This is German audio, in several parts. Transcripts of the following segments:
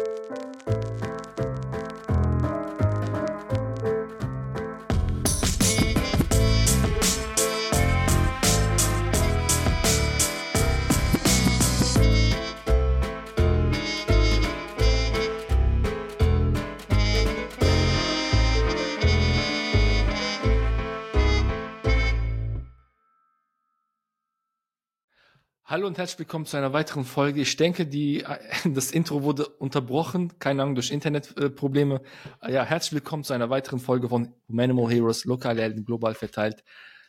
Música Hallo und herzlich willkommen zu einer weiteren Folge. Ich denke, die, das Intro wurde unterbrochen, keine Ahnung, durch Internetprobleme. Ja, herzlich willkommen zu einer weiteren Folge von Manimal Heroes, lokal Helden, global verteilt.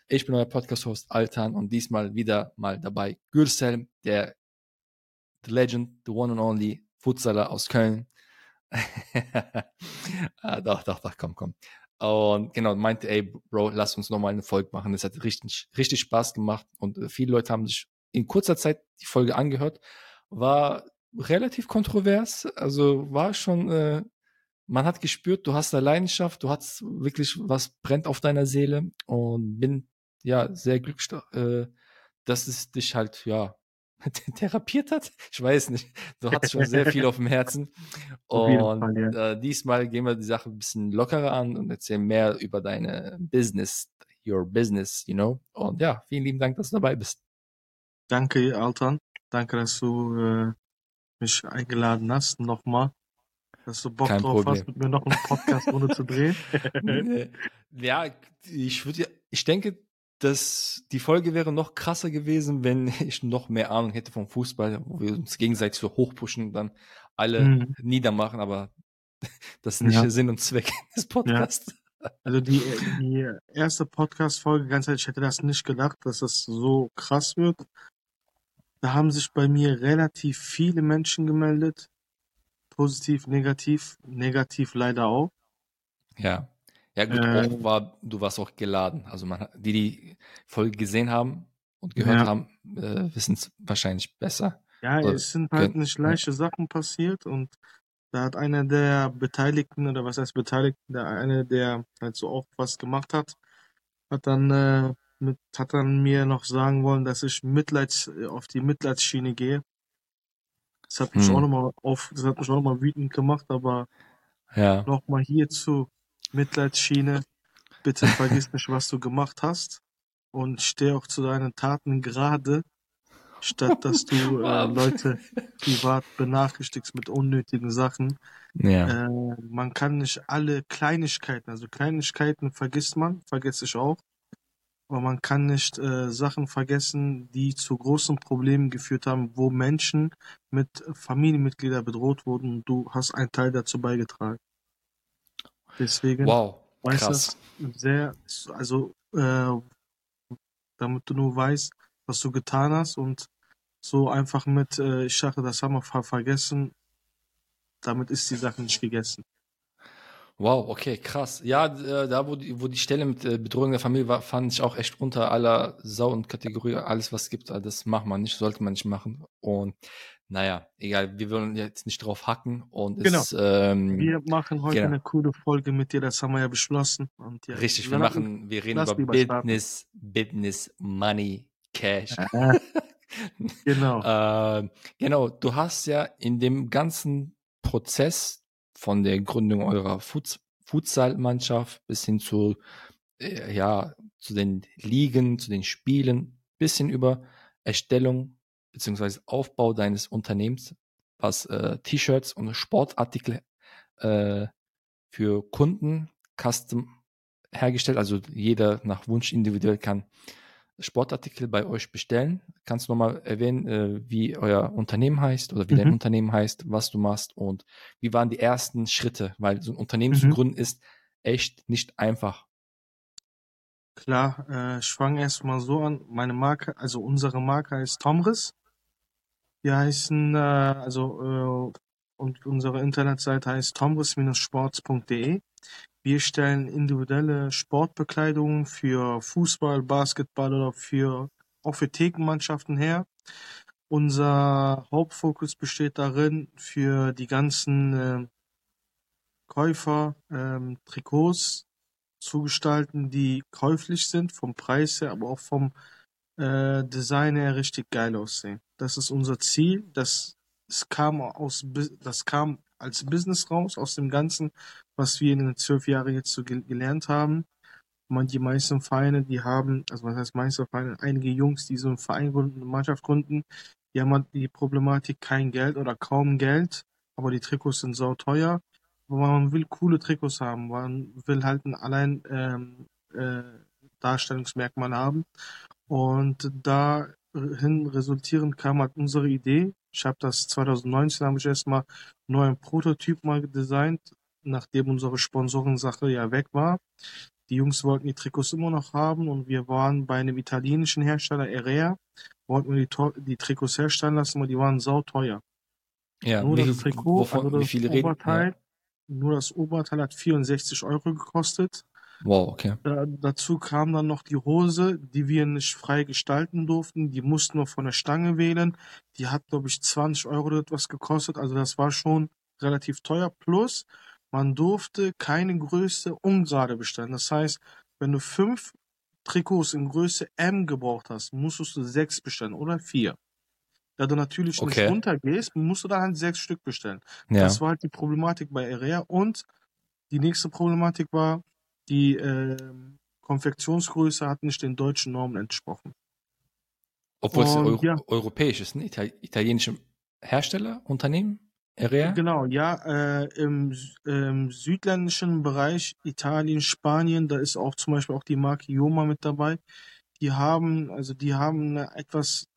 Ich bin euer Podcast-Host Altan und diesmal wieder mal dabei Gürsel, der The Legend, the one and only Futsaler aus Köln. ah, doch, doch, doch, komm, komm. Und genau, meinte, ey, Bro, lass uns nochmal eine Folge machen. Das hat richtig, richtig Spaß gemacht und äh, viele Leute haben sich in kurzer Zeit die Folge angehört, war relativ kontrovers, also war schon, äh, man hat gespürt, du hast eine Leidenschaft, du hast wirklich was brennt auf deiner Seele und bin ja sehr glücklich, äh, dass es dich halt ja therapiert hat. Ich weiß nicht. Du hast schon sehr viel auf dem Herzen. Und äh, diesmal gehen wir die Sache ein bisschen lockerer an und erzählen mehr über deine Business, your business, you know. Und ja, vielen lieben Dank, dass du dabei bist. Danke, Altan. Danke, dass du äh, mich eingeladen hast. Nochmal. Dass du Bock Kein drauf Problem. hast, mit mir noch einen Podcast ohne zu drehen. ja, ich würde ich denke, dass die Folge wäre noch krasser gewesen, wenn ich noch mehr Ahnung hätte vom Fußball, wo wir uns gegenseitig so hochpushen und dann alle mhm. niedermachen, aber das ist nicht ja. der Sinn und Zweck des Podcasts. Ja. Also die, die erste Podcast-Folge, ganz ehrlich, ich hätte das nicht gedacht, dass das so krass wird. Da haben sich bei mir relativ viele Menschen gemeldet. Positiv, negativ, negativ leider auch. Ja. Ja, gut, äh, war, du warst auch geladen. Also man, die die Folge gesehen haben und gehört ja. haben, äh, wissen es wahrscheinlich besser. Ja, oder es sind halt nicht leichte. Sachen passiert und da hat einer der Beteiligten, oder was heißt Beteiligten, der eine, der halt so auch was gemacht hat, hat dann äh, mit, hat dann mir noch sagen wollen, dass ich Mitleids, auf die Mitleidsschiene gehe. Das hat mich hm. auch nochmal auf, das hat mich auch nochmal wütend gemacht, aber ja. nochmal hierzu Mitleidsschiene. Bitte vergiss nicht, was du gemacht hast und steh auch zu deinen Taten gerade, statt dass du äh, Leute privat benachrichtigst mit unnötigen Sachen. Ja. Äh, man kann nicht alle Kleinigkeiten, also Kleinigkeiten vergisst man, vergesse ich auch, aber man kann nicht äh, Sachen vergessen, die zu großen Problemen geführt haben, wo Menschen mit Familienmitgliedern bedroht wurden du hast einen Teil dazu beigetragen. Deswegen, wow, krass. Du, sehr, also, äh, damit du nur weißt, was du getan hast und so einfach mit, äh, ich sage, das haben wir vergessen, damit ist die Sache nicht gegessen. Wow, okay, krass. Ja, äh, da wo die, wo die Stelle mit äh, Bedrohung der Familie war, fand ich auch echt unter aller Sau und Kategorie. Alles, was es gibt, das macht man nicht, sollte man nicht machen. Und naja, egal, wir wollen jetzt nicht drauf hacken. Und genau. Es, ähm, wir machen heute genau. eine coole Folge mit dir, das haben wir ja beschlossen. Und ja, Richtig, wir machen, wir reden über Business, Business, Money, Cash. genau. äh, genau, du hast ja in dem ganzen Prozess von der Gründung eurer Futsal-Mannschaft bis hin zu, äh, ja, zu den Ligen, zu den Spielen, bis hin über Erstellung beziehungsweise Aufbau deines Unternehmens, was äh, T-Shirts und Sportartikel äh, für Kunden custom hergestellt, also jeder nach Wunsch individuell kann Sportartikel bei euch bestellen. Kannst du nochmal erwähnen, äh, wie euer Unternehmen heißt oder wie mhm. dein Unternehmen heißt, was du machst und wie waren die ersten Schritte? Weil so ein Unternehmen mhm. zu gründen ist echt nicht einfach. Klar, äh, ich fange erstmal so an. Meine Marke, also unsere Marke heißt Tomris. Wir heißen, äh, also, äh, und unsere Internetseite heißt tomris-sports.de. Wir stellen individuelle Sportbekleidung für Fußball, Basketball oder für auch für Thekenmannschaften her. Unser Hauptfokus besteht darin, für die ganzen äh, Käufer ähm, Trikots zu gestalten, die käuflich sind, vom Preis her, aber auch vom äh, Design her richtig geil aussehen. Das ist unser Ziel. Das, das kam aus, das kam als Business raus aus dem Ganzen, was wir in den zwölf Jahren jetzt so gelernt haben. Man, die meisten Vereine, die haben, also was heißt meiste Vereine, einige Jungs, die so einen Verein gründen, eine Mannschaft gründen, die haben halt die Problematik kein Geld oder kaum Geld, aber die Trikots sind sau teuer. Aber man will coole Trikots haben, man will halt ein allein ähm, äh, Darstellungsmerkmal haben. Und dahin resultierend kam halt unsere Idee. Ich habe das 2019 habe ich erstmal nur einen Prototyp mal designt, nachdem unsere Sponsorensache ja weg war. Die Jungs wollten die Trikots immer noch haben und wir waren bei einem italienischen Hersteller, Erea, wollten wir die, die Trikots herstellen lassen, aber die waren sauteuer. Ja, nur das Trikot, wovon, also das Oberteil, reden? nur das Oberteil hat 64 Euro gekostet. Wow, okay. Da, dazu kam dann noch die Hose, die wir nicht frei gestalten durften. Die mussten wir von der Stange wählen. Die hat, glaube ich, 20 Euro oder etwas gekostet. Also das war schon relativ teuer. Plus, man durfte keine Größe ungerade bestellen. Das heißt, wenn du fünf Trikots in Größe M gebraucht hast, musstest du sechs bestellen oder vier. Da du natürlich Okay. nicht runtergehst, musst du dann halt sechs Stück bestellen. Ja. Das war halt die Problematik bei Area. Und die nächste Problematik war, die ähm, Konfektionsgröße hat nicht den deutschen Normen entsprochen. Obwohl es Euro ja. europäisch ist, ne? Ital italienische Hersteller, Unternehmen, Area? Genau, ja, äh, im, Sü- ähm, südländischen Bereich, Italien, Spanien, da ist auch zum Beispiel auch die Marke Joma mit dabei. Die haben, also die haben eine etwas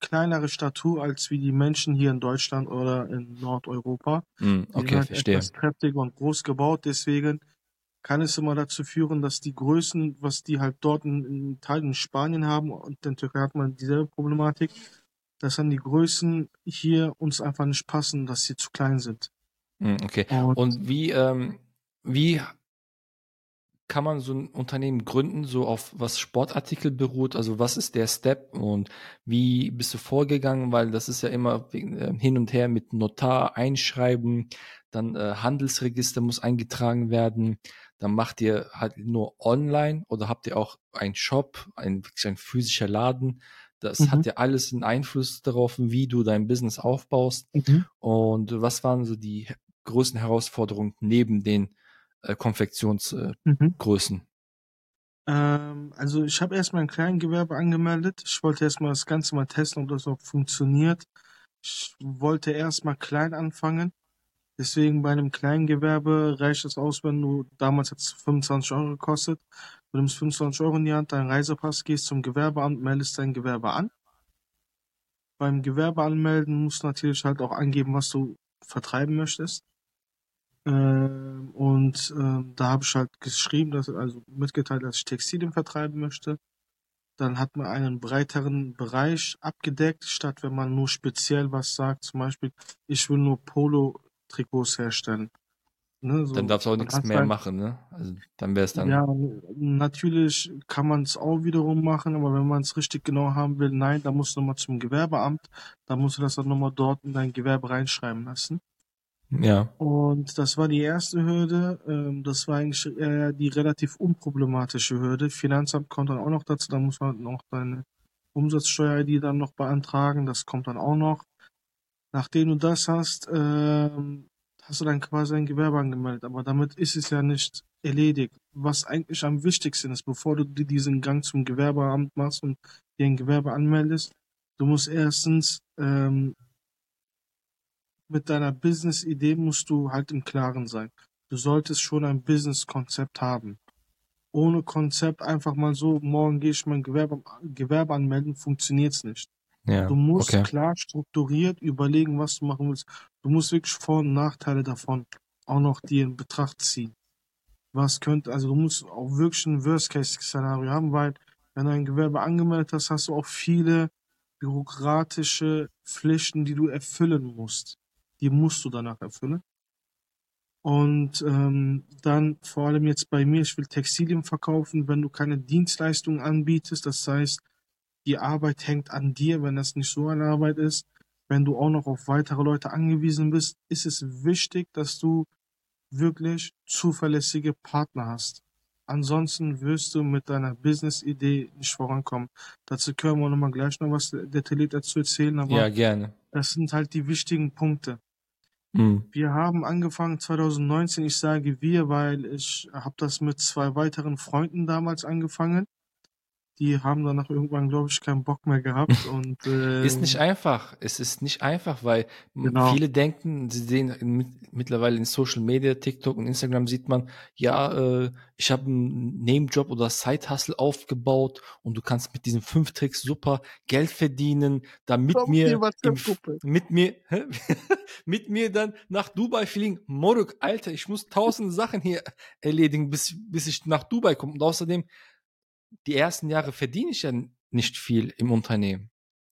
kleinere Statur als wie die Menschen hier in Deutschland oder in Nordeuropa. Hm, Die sind okay, halt verstehe. etwas kräftiger und groß gebaut, deswegen kann es immer dazu führen, dass die Größen, was die halt dort in, in Italien, Spanien haben und in Türkei hat man dieselbe Problematik, dass dann die Größen hier uns einfach nicht passen, dass sie zu klein sind. Hm, okay. Und Und wie, ähm, wie kann man so ein Unternehmen gründen, so auf was Sportartikel beruht? Also was ist der Step und wie bist du vorgegangen? Weil das ist ja immer wegen, äh, hin und her mit Notar einschreiben, dann äh, Handelsregister muss eingetragen werden, dann macht ihr halt nur online oder habt ihr auch einen Shop, ein, ein physischer Laden? Das Mhm. hat ja alles einen Einfluss darauf, wie du dein Business aufbaust. Mhm. Und was waren so die größten Herausforderungen neben den äh, Konfektionsgrößen? Mhm. Ähm, also ich habe erstmal ein Kleingewerbe angemeldet. Ich wollte erstmal das Ganze mal testen, ob das auch funktioniert. Ich wollte erstmal klein anfangen. Deswegen bei einem Kleingewerbe reicht es aus, wenn du, damals hat es 25 Euro gekostet, du nimmst 25 Euro in die Hand, deinen Reisepass, gehst zum Gewerbeamt, meldest dein Gewerbe an. Beim Gewerbe anmelden musst du natürlich halt auch angeben, was du vertreiben möchtest. Ähm, und ähm, da habe ich halt geschrieben, dass, also mitgeteilt, dass ich Textilien vertreiben möchte. Dann hat man einen breiteren Bereich abgedeckt, statt wenn man nur speziell was sagt, zum Beispiel, ich will nur Polo-Trikots herstellen. Ne, so, Dann darfst du auch nichts mehr sein- machen, ne? Also dann wäre es dann. Ja, natürlich kann man es auch wiederum machen, aber wenn man es richtig genau haben will, nein, da musst du nochmal zum Gewerbeamt, da musst du das dann nochmal dort in dein Gewerbe reinschreiben lassen. Ja. Und das war die erste Hürde. Ähm, das war eigentlich eher die relativ unproblematische Hürde. Finanzamt kommt dann auch noch dazu. Da muss man noch deine Umsatzsteuer-ID dann noch beantragen. Das kommt dann auch noch. Nachdem du das hast, ähm, hast du dann quasi ein Gewerbe angemeldet. Aber damit ist es ja nicht erledigt. Was eigentlich am wichtigsten ist, bevor du diesen Gang zum Gewerbeamt machst und dir ein Gewerbe anmeldest, du musst erstens ähm, mit deiner Business-Idee musst du halt im Klaren sein. Du solltest schon ein Business-Konzept haben. Ohne Konzept einfach mal so, morgen gehe ich mein Gewerbe, Gewerbe anmelden, funktioniert's nicht. Ja. Du musst okay. klar strukturiert überlegen, was du machen willst. Du musst wirklich Vor- und Nachteile davon auch noch dir in Betracht ziehen. Was könnte, also du musst auch wirklich ein Worst-Case-Szenario haben, weil wenn du ein Gewerbe angemeldet hast, hast du auch viele bürokratische Pflichten, die du erfüllen musst. Die musst du danach erfüllen. Und ähm, dann vor allem jetzt bei mir, ich will Textilien verkaufen, wenn du keine Dienstleistung anbietest, das heißt, die Arbeit hängt an dir, wenn das nicht so eine Arbeit ist, wenn du auch noch auf weitere Leute angewiesen bist, ist es wichtig, dass du wirklich zuverlässige Partner hast. Ansonsten wirst du mit deiner Business-Idee nicht vorankommen. Dazu können wir nochmal gleich noch was detailliert dazu erzählen, aber Ja, gerne. das sind halt die wichtigen Punkte. Mhm. Wir haben angefangen 2019. Ich sage wir, weil ich habe das mit zwei weiteren Freunden damals angefangen die haben danach irgendwann, glaube ich, keinen Bock mehr gehabt. Und, äh, ist nicht einfach. Es ist nicht einfach, weil genau. viele denken, sie sehen mit, mittlerweile in Social Media, TikTok und Instagram sieht man, ja, äh, ich habe einen Nebenjob oder Side-Hustle aufgebaut und du kannst mit diesen fünf Tricks super Geld verdienen, da mit mir, im, mit mir, mit mir dann nach Dubai fliegen. Moruk, Alter, ich muss tausend Sachen hier erledigen, bis, bis ich nach Dubai komme. Und außerdem, die ersten Jahre verdiene ich ja nicht viel im Unternehmen.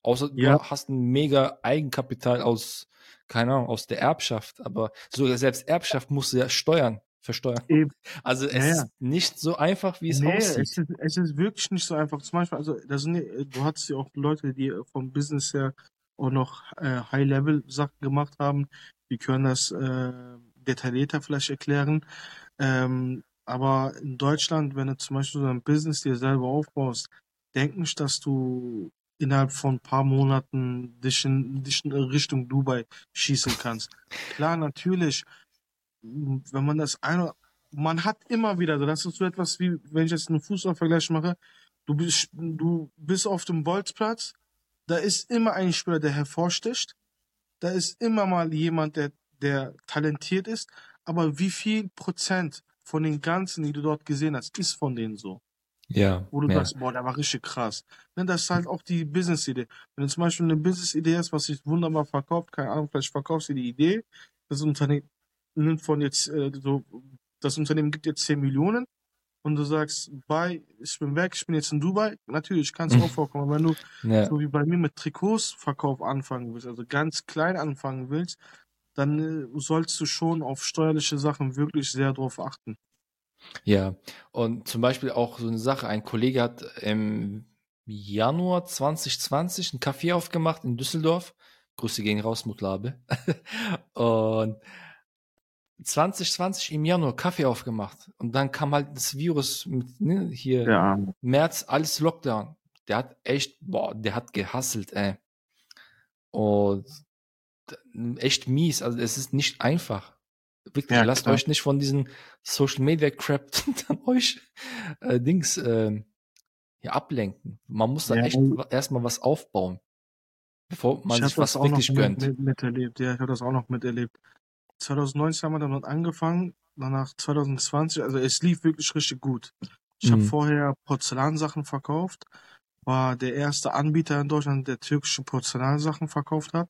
Außer ja. du hast ein mega Eigenkapital aus, keine Ahnung, aus der Erbschaft. Aber sogar selbst Erbschaft musst du ja steuern, versteuern. Eben. Also es ja, ja. ist nicht so einfach, wie es nee, aussieht. Es ist, es ist wirklich nicht so einfach. Zum Beispiel, also das sind, du hattest ja auch Leute, die vom Business her auch noch äh, High-Level-Sachen gemacht haben. Die können das äh, detaillierter vielleicht erklären. Ähm, aber in Deutschland, wenn du zum Beispiel so ein Business dir selber aufbaust, denk nicht, dass du innerhalb von ein paar Monaten dich in, dich in Richtung Dubai schießen kannst. Klar, natürlich, wenn man das eine, man hat immer wieder, das ist so etwas wie, wenn ich jetzt einen Fußballvergleich mache, du bist, du bist auf dem Bolzplatz, da ist immer ein Spieler, der hervorsticht, da ist immer mal jemand, der, der talentiert ist, aber wie viel Prozent von den ganzen, die du dort gesehen hast, ist von denen so. Ja. Wo du ja. sagst, boah, der war richtig krass. Ne, das ist halt auch die Business-Idee. Wenn du zum Beispiel eine Business-Idee hast, was sich wunderbar verkauft, keine Ahnung, vielleicht verkaufst du die Idee, das Unternehmen nimmt von jetzt äh, so, das Unternehmen gibt jetzt 10 Millionen und du sagst, bye, ich bin weg, ich bin jetzt in Dubai, natürlich kann es auch vorkommen, aber wenn du ja. so wie bei mir mit Trikotsverkauf anfangen willst, also ganz klein anfangen willst, dann äh, sollst du schon auf steuerliche Sachen wirklich sehr drauf achten. Ja, und zum Beispiel auch so eine Sache, ein Kollege hat im Januar 2020 ein Café aufgemacht in Düsseldorf. Grüße gehen raus, Mutlabe. und 2020 im Januar Kaffee aufgemacht und dann kam halt das Virus mit ne, hier ja. März alles Lockdown. Der hat echt, boah, der hat gehasselt, ey. Und echt mies. Also es ist nicht einfach. Wirklich, ja, lasst klar. euch nicht von diesen Social Media Crap an euch äh, Dings äh, hier ablenken. Man muss da ja, echt erstmal was aufbauen, bevor man sich was wirklich gönnt. Mit, miterlebt, ja, ich habe das auch noch miterlebt. 2019 haben wir damit angefangen, danach 2020, also es lief wirklich richtig gut. Ich mhm. habe vorher Porzellansachen verkauft, war der erste Anbieter in Deutschland, der türkische Porzellansachen verkauft hat.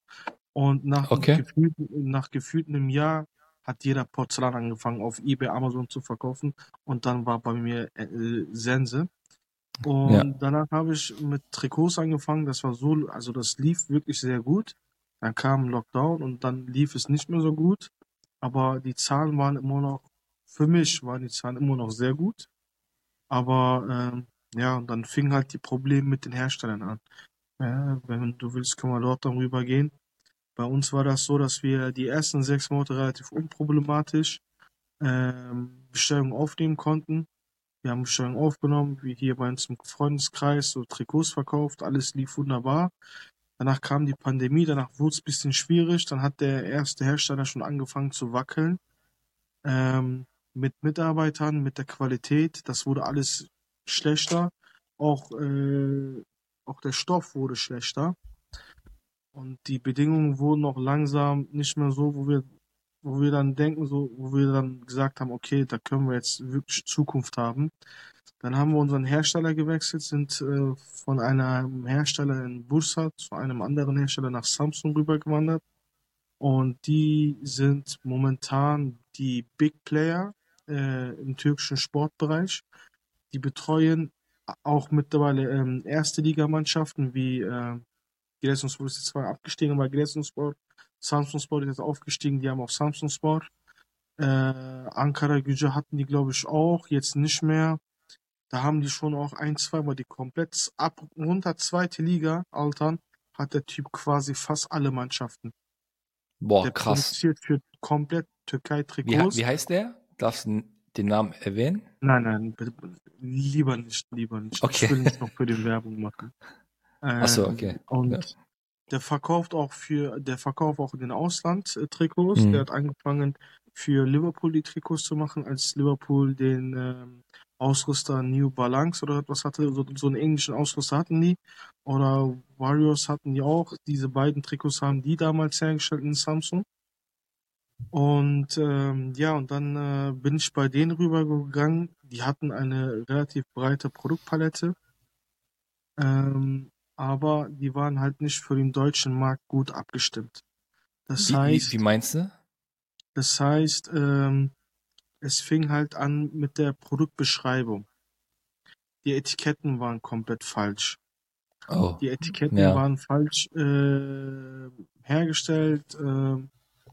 Und nach, okay. gefühlt, nach gefühlt einem Jahr hat jeder Porzellan angefangen auf eBay, Amazon zu verkaufen. Und dann war bei mir äh, Sense. Und ja. danach habe ich mit Trikots angefangen. Das war so, also das lief wirklich sehr gut. Dann kam Lockdown und dann lief es nicht mehr so gut. Aber die Zahlen waren immer noch, für mich waren die Zahlen immer noch sehr gut. Aber ähm, ja, und dann fingen halt die Probleme mit den Herstellern an. Ja, wenn du willst, können wir dort darüber gehen. Bei uns war das so, dass wir die ersten sechs Monate relativ unproblematisch ähm, Bestellungen aufnehmen konnten. Wir haben Bestellungen aufgenommen, wie hier bei uns im Freundeskreis, so Trikots verkauft, alles lief wunderbar. Danach kam die Pandemie, danach wurde es ein bisschen schwierig, dann hat der erste Hersteller schon angefangen zu wackeln. Ähm, mit Mitarbeitern, mit der Qualität, das wurde alles schlechter. Auch, äh, auch der Stoff wurde schlechter. Und die Bedingungen wurden auch langsam nicht mehr so, wo wir, wo wir dann denken, so, wo wir dann gesagt haben, okay, da können wir jetzt wirklich Zukunft haben. Dann haben wir unseren Hersteller gewechselt, sind äh, von einem Hersteller in Bursa zu einem anderen Hersteller nach Samsung rübergewandert. Und die sind momentan die Big Player äh, im türkischen Sportbereich. Die betreuen auch mittlerweile ähm, erste Ligamannschaften wie äh, Giresunspor ist jetzt zwar abgestiegen bei Giresunspor. Samsung Sport ist jetzt aufgestiegen, die haben auch Samsung Sport. Äh, Ankara Gücü hatten die, glaube ich, auch, jetzt nicht mehr. Da haben die schon auch ein, zwei Mal die komplett ab runter zweite Liga altern, hat der Typ quasi fast alle Mannschaften. Boah, der krass. produziert für komplett Türkei-Trikots. Wie, wie, heißt der? Darfst du den Namen erwähnen? Nein, nein, lieber nicht, lieber nicht. Okay. Ich will nicht noch für den Werbung machen. Achso, ähm, okay. Und ja. der verkauft auch für, der verkauft auch in den Ausland äh, Trikots. Mhm. Der hat angefangen für Liverpool die Trikots zu machen, als Liverpool den ähm, Ausrüster New Balance oder was hatte, so, so einen englischen Ausrüster hatten die. Oder Warriors hatten die auch. Diese beiden Trikots haben die damals hergestellt in Samsung. Und ähm, ja, und dann äh, bin ich bei denen rübergegangen. Die hatten eine relativ breite Produktpalette. Ähm, aber die waren halt nicht für den deutschen Markt gut abgestimmt. Das wie, heißt. Wie, wie meinst du? Das heißt, ähm, es fing halt an mit der Produktbeschreibung. Die Etiketten waren komplett falsch. Oh, die Etiketten ja. waren falsch äh, hergestellt. Äh,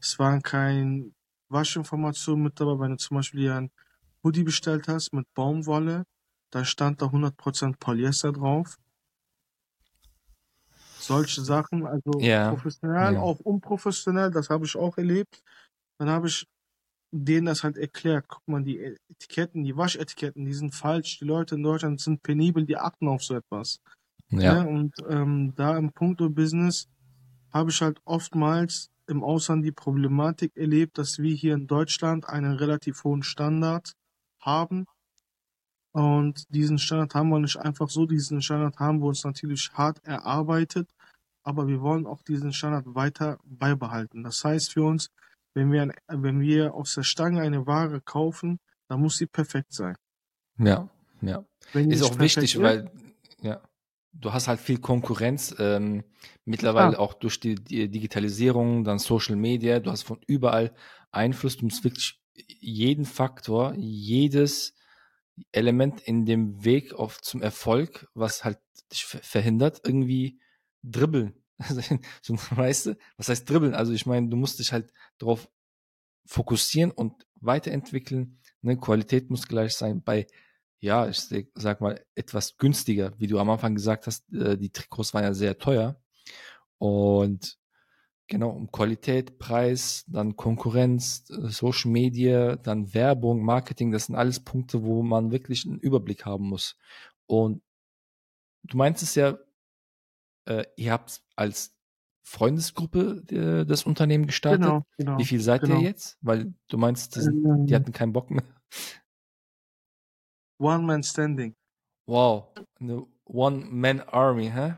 es waren keine Waschinformationen mit dabei. Wenn du zum Beispiel hier ein Hoodie bestellt hast mit Baumwolle, da stand da 100% Polyester drauf. Solche Sachen, also ja. professionell, ja. auch unprofessionell, das habe ich auch erlebt. Dann habe ich denen das halt erklärt. Guck mal, die Etiketten, die Waschetiketten, die sind falsch. Die Leute in Deutschland sind penibel, die achten auf so etwas. Ja. ja und ähm, da im Punkto-Business habe ich halt oftmals im Ausland die Problematik erlebt, dass wir hier in Deutschland einen relativ hohen Standard haben. Und diesen Standard haben wir nicht einfach so. Diesen Standard haben wir uns natürlich hart erarbeitet. Aber wir wollen auch diesen Standard weiter beibehalten. Das heißt für uns, wenn wir, wenn wir aus der Stange eine Ware kaufen, dann muss sie perfekt sein. Ja, ja. ist auch wichtig, ist, weil, ja, du hast halt viel Konkurrenz, ähm, mittlerweile ah. auch durch die, die, Digitalisierung, dann Social Media, du hast von überall Einfluss, du musst wirklich jeden Faktor, jedes Element in dem Weg auf zum Erfolg, was halt dich verhindert, irgendwie dribbeln. Also, so, weißt du, was heißt dribbeln? Also ich meine, du musst dich halt darauf fokussieren und weiterentwickeln. Ne? Qualität muss gleich sein. Bei, ja, ich sag mal, etwas günstiger, wie du am Anfang gesagt hast, äh, die Trikots waren ja sehr teuer. Und genau, um Qualität, Preis, dann Konkurrenz, äh, Social Media, dann Werbung, Marketing, das sind alles Punkte, wo man wirklich einen Überblick haben muss. Und du meinst es ja, äh, ihr habt als Freundesgruppe äh, das Unternehmen gestartet. Genau, genau, Wie viel seid genau. ihr jetzt? Weil du meinst, sind, ähm, die hatten keinen Bock mehr. One Man Standing. Wow, eine One Man Army, hä?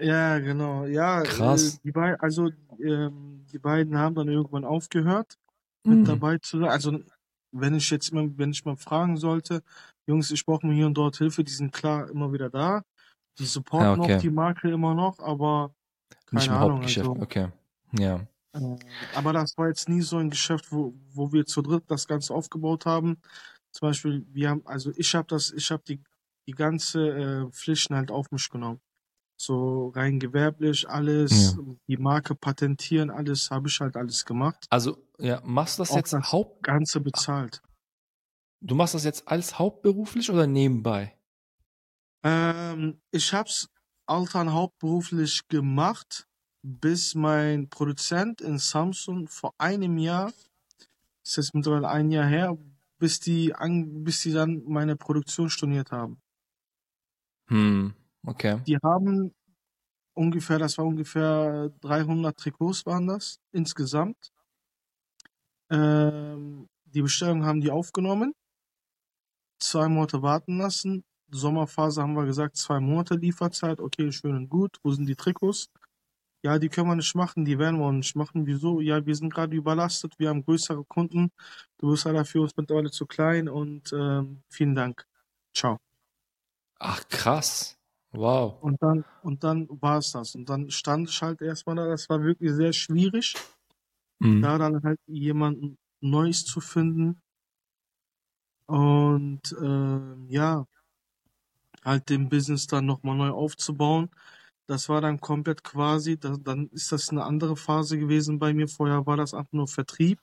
Ja, genau. Ja, krass. Äh, die beiden, also ähm, die beiden haben dann irgendwann aufgehört, mit mhm. dabei zu sein. Also wenn ich jetzt mal, wenn ich mal fragen sollte, Jungs, ich brauche mir hier und dort Hilfe, die sind klar immer wieder da. Die supporten ja, okay. auch die Marke immer noch, aber keine Nicht im Ahnung, Hauptgeschäft, also, okay. Ja. Äh, aber das war jetzt nie so ein Geschäft, wo, wo wir zu dritt das Ganze aufgebaut haben. Zum Beispiel, wir haben, also ich habe das, ich habe die, die ganze äh, Pflichten halt auf mich genommen. So rein gewerblich, alles, ja. die Marke patentieren, alles habe ich halt alles gemacht. Also, ja, machst du das Auch jetzt das Haupt... Ganze bezahlt. Du machst das jetzt als hauptberuflich oder nebenbei? Ähm, ich hab's Altern hauptberuflich gemacht, bis mein Produzent in Samsung vor einem Jahr, ist jetzt mittlerweile ein Jahr her, bis die, an, bis die dann meine Produktion storniert haben. Hm, okay. Die haben ungefähr, das war ungefähr 300 Trikots waren das insgesamt. Ähm, die Bestellung haben die aufgenommen, zwei Monate warten lassen, Sommerphase haben wir gesagt, zwei Monate Lieferzeit. Okay, schön und gut. Wo sind die Trikots? Ja, die können wir nicht machen, die werden wir nicht machen. Wieso? Ja, wir sind gerade überlastet, wir haben größere Kunden. Du bist leider für uns mittlerweile zu klein und ähm, vielen Dank. Ciao. Ach, krass. Wow. Und dann, und dann war es das. Und dann stand ich halt erstmal da, das war wirklich sehr schwierig, mhm. da dann halt jemanden Neues zu finden. Und äh, ja, halt den Business dann nochmal neu aufzubauen. Das war dann komplett quasi, da, dann ist das eine andere Phase gewesen bei mir. Vorher war das einfach nur Vertrieb.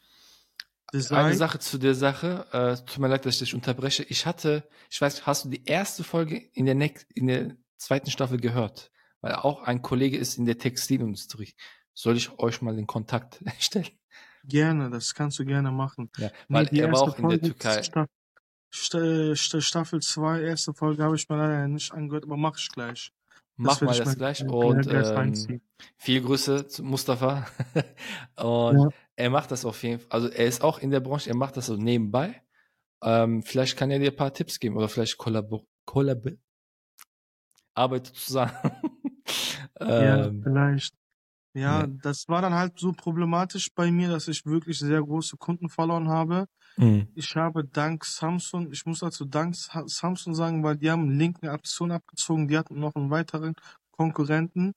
Design. Eine Sache zu der Sache, äh, tut mir leid, dass ich dich unterbreche. Ich hatte, ich weiß, hast du die erste Folge in der, ne in der zweiten Staffel gehört? Weil auch ein Kollege ist in der Textilindustrie. Soll ich euch mal den Kontakt stellen? Gerne, das kannst du gerne machen. Ja, weil nee, er war auch Folge in der Türkei. Staffel 2, erste Folge habe ich mir leider nicht angehört, aber mache ich gleich. Mach mal das gleich und ähm, viel Grüße zu Mustafa. und ja. er macht das auf jeden Fall. Also er ist auch in der Branche, er macht das so nebenbei. Ähm, vielleicht kann er dir ein paar Tipps geben oder vielleicht kollabor kollab arbeitet zusammen. ja, ähm, vielleicht. Ja, ja, das war dann halt so problematisch bei mir, dass ich wirklich sehr große Kunden verloren habe. Mhm. Ich habe dank Samsung, ich muss dazu dank Samsung sagen, weil die haben linken Aktion abgezogen, die hatten noch einen weiteren Konkurrenten,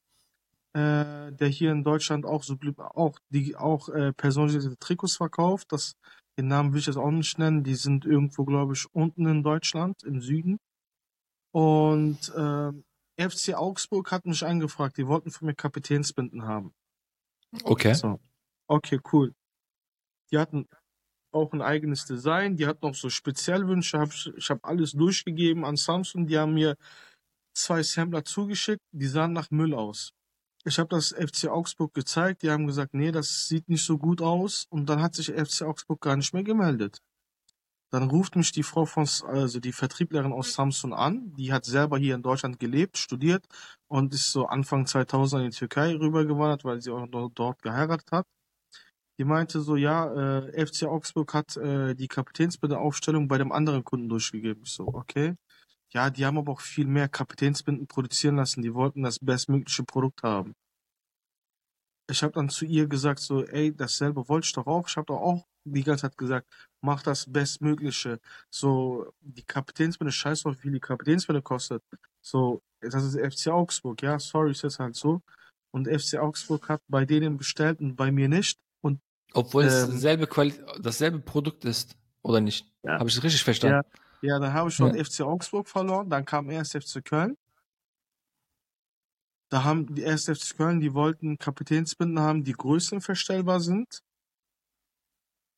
äh, der hier in Deutschland auch so auch die auch äh, personalisierte Trikots verkauft. Das den Namen will ich jetzt auch nicht nennen. Die sind irgendwo, glaube ich, unten in Deutschland, im Süden. Und äh, FC Augsburg hat mich angefragt, die wollten von mir Kapitänsbinden haben. Okay. So. Okay, cool. Die hatten auch ein eigenes Design, die hatten auch so Spezialwünsche. Hab, ich habe alles durchgegeben an Samsung, die haben mir zwei Sampler zugeschickt, die sahen nach Müll aus. Ich habe das FC Augsburg gezeigt, die haben gesagt, nee, das sieht nicht so gut aus und dann hat sich FC Augsburg gar nicht mehr gemeldet. Dann ruft mich die Frau von, also die Vertrieblerin aus Samsung an. Die hat selber hier in Deutschland gelebt, studiert und ist so Anfang 2000 in die Türkei rübergewandert, weil sie auch dort geheiratet hat. Die meinte so, ja, äh, FC Augsburg hat äh, die Kapitänsbindeaufstellung bei dem anderen Kunden durchgegeben. Ich so, okay. Ja, die haben aber auch viel mehr Kapitänsbinden produzieren lassen. Die wollten das bestmögliche Produkt haben. Ich habe dann zu ihr gesagt so, ey, dasselbe wollte ich doch auch. Ich habe doch auch die ganze Zeit gesagt, mach das Bestmögliche. So, die Kapitänsbinde, scheiß auf, wie die Kapitänsbinde kostet. So, das ist FC Augsburg, ja, sorry, ist jetzt halt so. Und FC Augsburg hat bei denen bestellt und bei mir nicht. Obwohl ähm, es dasselbe, Quali dasselbe Produkt ist, oder nicht? Ja. Habe ich das richtig verstanden? Ja, ja dann habe ich schon ja. FC Augsburg verloren, dann kam erst FC Köln. Da haben die erst FC Köln, die wollten Kapitänsbinden haben, die größenverstellbar sind.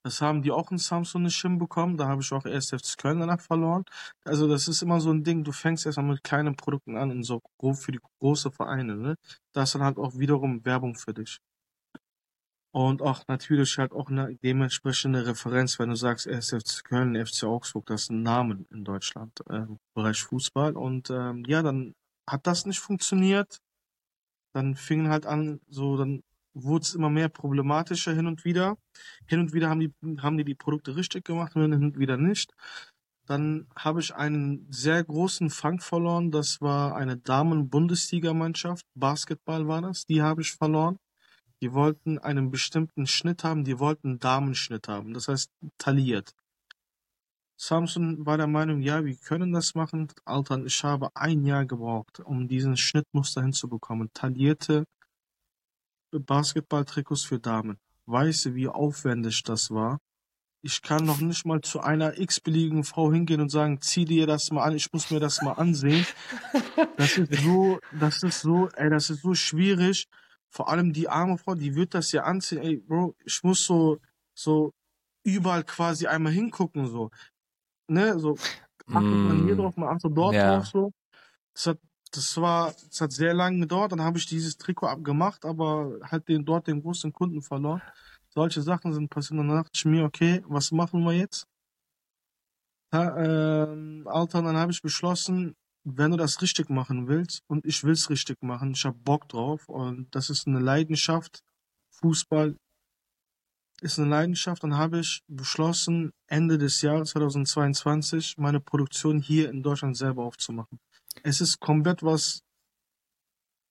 Das haben die auch in Samsung nicht hinbekommen. Da habe ich auch erst FC Köln danach verloren. Also das ist immer so ein Ding, du fängst erstmal mit kleinen Produkten an und so grob für die große Vereine. Ne? Da ist dann halt auch wiederum Werbung für dich. Und auch natürlich halt auch eine dementsprechende Referenz, wenn du sagst, erst FC Köln, FC Augsburg, das sind Namen in Deutschland äh, Bereich Fußball. Und ähm, ja, dann hat das nicht funktioniert. Dann fingen halt an, so dann wurde es immer mehr problematischer hin und wieder. Hin und wieder haben die, haben die die Produkte richtig gemacht, hin und wieder nicht. Dann habe ich einen sehr großen Fang verloren. Das war eine Damen-Bundesliga-Mannschaft. Basketball war das. Die habe ich verloren. Die wollten einen bestimmten Schnitt haben. Die wollten Damenschnitt haben. Das heißt, tailliert. Samsung war der Meinung, ja, wir können das machen. Alter, ich habe ein Jahr gebraucht, um diesen Schnittmuster hinzubekommen. Taillierte Basketballtrikots für Damen. Weißt du, wie aufwendig das war? Ich kann noch nicht mal zu einer x-beliebigen Frau hingehen und sagen, zieh dir das mal an, ich muss mir das mal ansehen. Das ist so, das ist so, ey, das ist so schwierig. Vor allem die arme Frau, die wird das ja anziehen. Ey, Bro, ich muss so, so überall quasi einmal hingucken, so. Ne, so, achtet man hier mm. drauf, man achtet dort ja. drauf, so. Das hat das war, das hat sehr lange gedauert. Dann habe ich dieses Trikot abgemacht, aber halt den, dort den großen Kunden verloren. Solche Sachen sind passiert. Und dann dachte ich mir, okay, was machen wir jetzt? Ja, ähm, Alter, dann habe ich beschlossen, wenn du das richtig machen willst, und ich will es richtig machen, ich habe Bock drauf, und das ist eine Leidenschaft. Fußball ist eine Leidenschaft. Dann habe ich beschlossen, Ende des Jahres 2022 meine Produktion hier in Deutschland selber aufzumachen. Es ist komplett was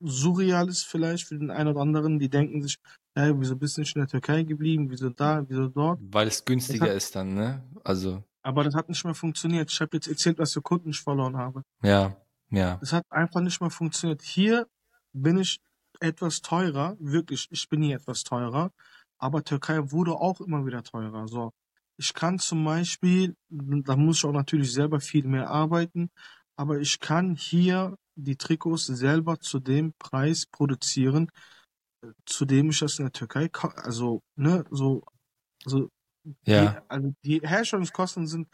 Surreales vielleicht für den einen oder anderen, die denken sich, hey, wieso bist du nicht in der Türkei geblieben, wieso da, wieso dort? Weil es günstiger hat, ist dann, ne? Also. Aber das hat nicht mehr funktioniert. Ich habe jetzt erzählt, was für Kunden ich verloren habe. Ja, ja. Es hat einfach nicht mehr funktioniert. Hier bin ich etwas teurer, wirklich, ich bin hier etwas teurer, aber Türkei wurde auch immer wieder teurer. So, ich kann zum Beispiel, da muss ich auch natürlich selber viel mehr arbeiten, aber ich kann hier die Trikots selber zu dem Preis produzieren, zu dem ich das in der Türkei, also, ne, so, so, ja. Die, also die Herstellungskosten sind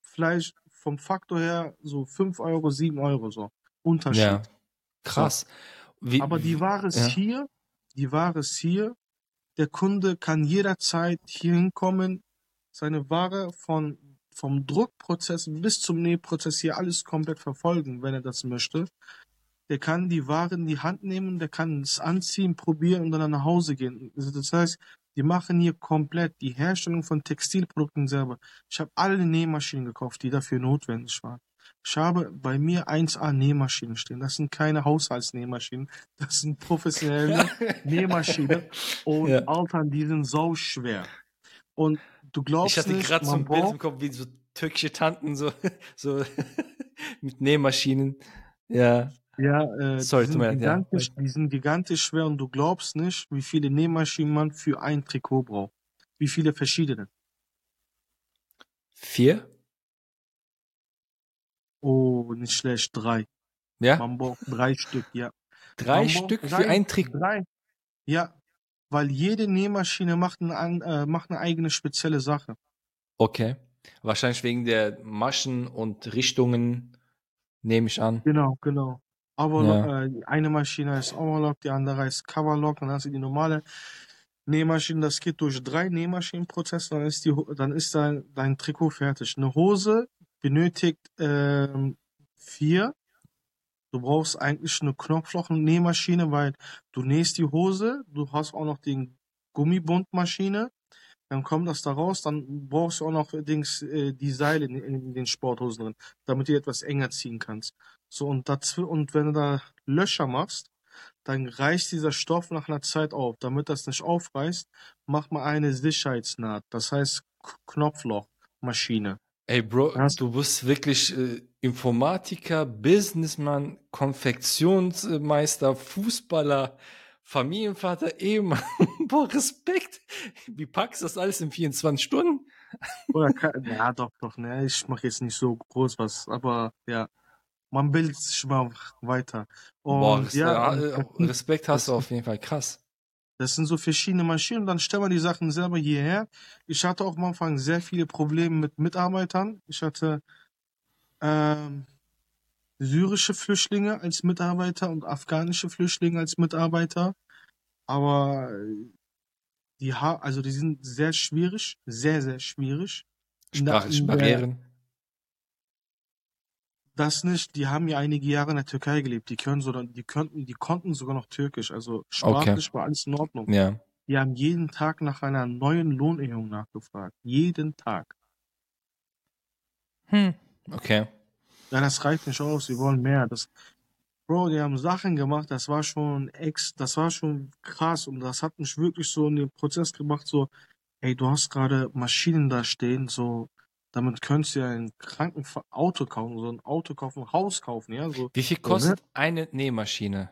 vielleicht vom Faktor her so 5 Euro, 7 Euro so. Unterschied. Ja. Krass. Wie, Aber die Ware ist ja. hier, die Ware ist hier. Der Kunde kann jederzeit hier hinkommen, seine Ware von vom Druckprozess bis zum Nähprozess hier alles komplett verfolgen, wenn er das möchte. der kann die Ware in die Hand nehmen, der kann es anziehen, probieren und dann nach Hause gehen. Also das heißt, die machen hier komplett die Herstellung von Textilprodukten selber. Ich habe alle Nähmaschinen gekauft, die dafür notwendig waren. Ich habe bei mir 1A Nähmaschinen stehen. Das sind keine Haushaltsnähmaschinen. Das sind professionelle Nähmaschinen. Und ja. Alter, die sind so schwer. Und du glaubst nicht. Ich hatte gerade so ein Bild im Kopf, wie so türkische Tanten, so, so mit Nähmaschinen. Ja. Ja, äh, Sorry, die, sind gigantisch, ja. die sind gigantisch schwer und du glaubst nicht, wie viele Nähmaschinen man für ein Trikot braucht. Wie viele verschiedene. Vier? Oh, nicht schlecht, drei. Ja? Man braucht drei Stück, ja. Drei Stück für drei, ein Trikot? Drei. Ja, weil jede Nähmaschine macht, ein, äh, macht eine eigene spezielle Sache. Okay. Wahrscheinlich wegen der Maschen und Richtungen, nehme ich an. Genau, genau. Overlock, ja. äh, eine Maschine ist Overlock, die andere ist Coverlock und dann hast du die normale Nähmaschine. Das geht durch drei Nähmaschinenprozesse, dann ist, die, dann ist dein, dein Trikot fertig. Eine Hose benötigt ähm, vier. Du brauchst eigentlich eine Knopfloch-Nähmaschine, weil du nähst die Hose, du hast auch noch die Gummibundmaschine, dann kommt das da raus, dann brauchst du auch noch Dings, äh, die Seile in, in, den Sporthosen drin, damit du etwas enger ziehen kannst. So, und dazu, und wenn du da Löcher machst, dann reißt dieser Stoff nach einer Zeit auf. Damit das nicht aufreißt, macht man eine Sicherheitsnaht. Das heißt Knopflochmaschine. Ey, Bro, Hast du bist wirklich äh, Informatiker, Businessman, Konfektionsmeister, Fußballer, Familienvater, Ehemann. Boah, Respekt. Wie packst du das alles in 24 Stunden? Oder kann, ja, doch, doch, ne. Ich mache jetzt nicht so groß was, aber ja, man bildet sich mal weiter. Und Boah, ja, äh, Respekt hast du auf jeden Fall, krass. Das sind so verschiedene Maschinen. Dann stellen wir die Sachen selber hierher. Ich hatte auch am Anfang sehr viele Probleme mit Mitarbeitern. Ich hatte ähm, syrische Flüchtlinge als Mitarbeiter und afghanische Flüchtlinge als Mitarbeiter. Aber die ha also die sind sehr schwierig, sehr, sehr schwierig. Sprachliche Barrieren. Das nicht, die haben ja einige Jahre in der Türkei gelebt. Die können so, die könnten, die konnten sogar noch Türkisch. Also sprachlich okay. war alles in Ordnung. Ja. Die haben jeden Tag nach einer neuen Lohnerhöhung nachgefragt. Jeden Tag. Hm. Okay. Ja, das reicht nicht aus. Sie wollen mehr. Das, Bro, die haben Sachen gemacht. Das war schon ex, das war schon krass und das hat mich wirklich so in den Prozess gemacht. So, ey, du hast gerade Maschinen da stehen. So, damit könntest du ja ein Krankenauto kaufen, so ein Auto kaufen, ein Haus kaufen, ja. So, Wie viel kostet so, ne? eine Nähmaschine?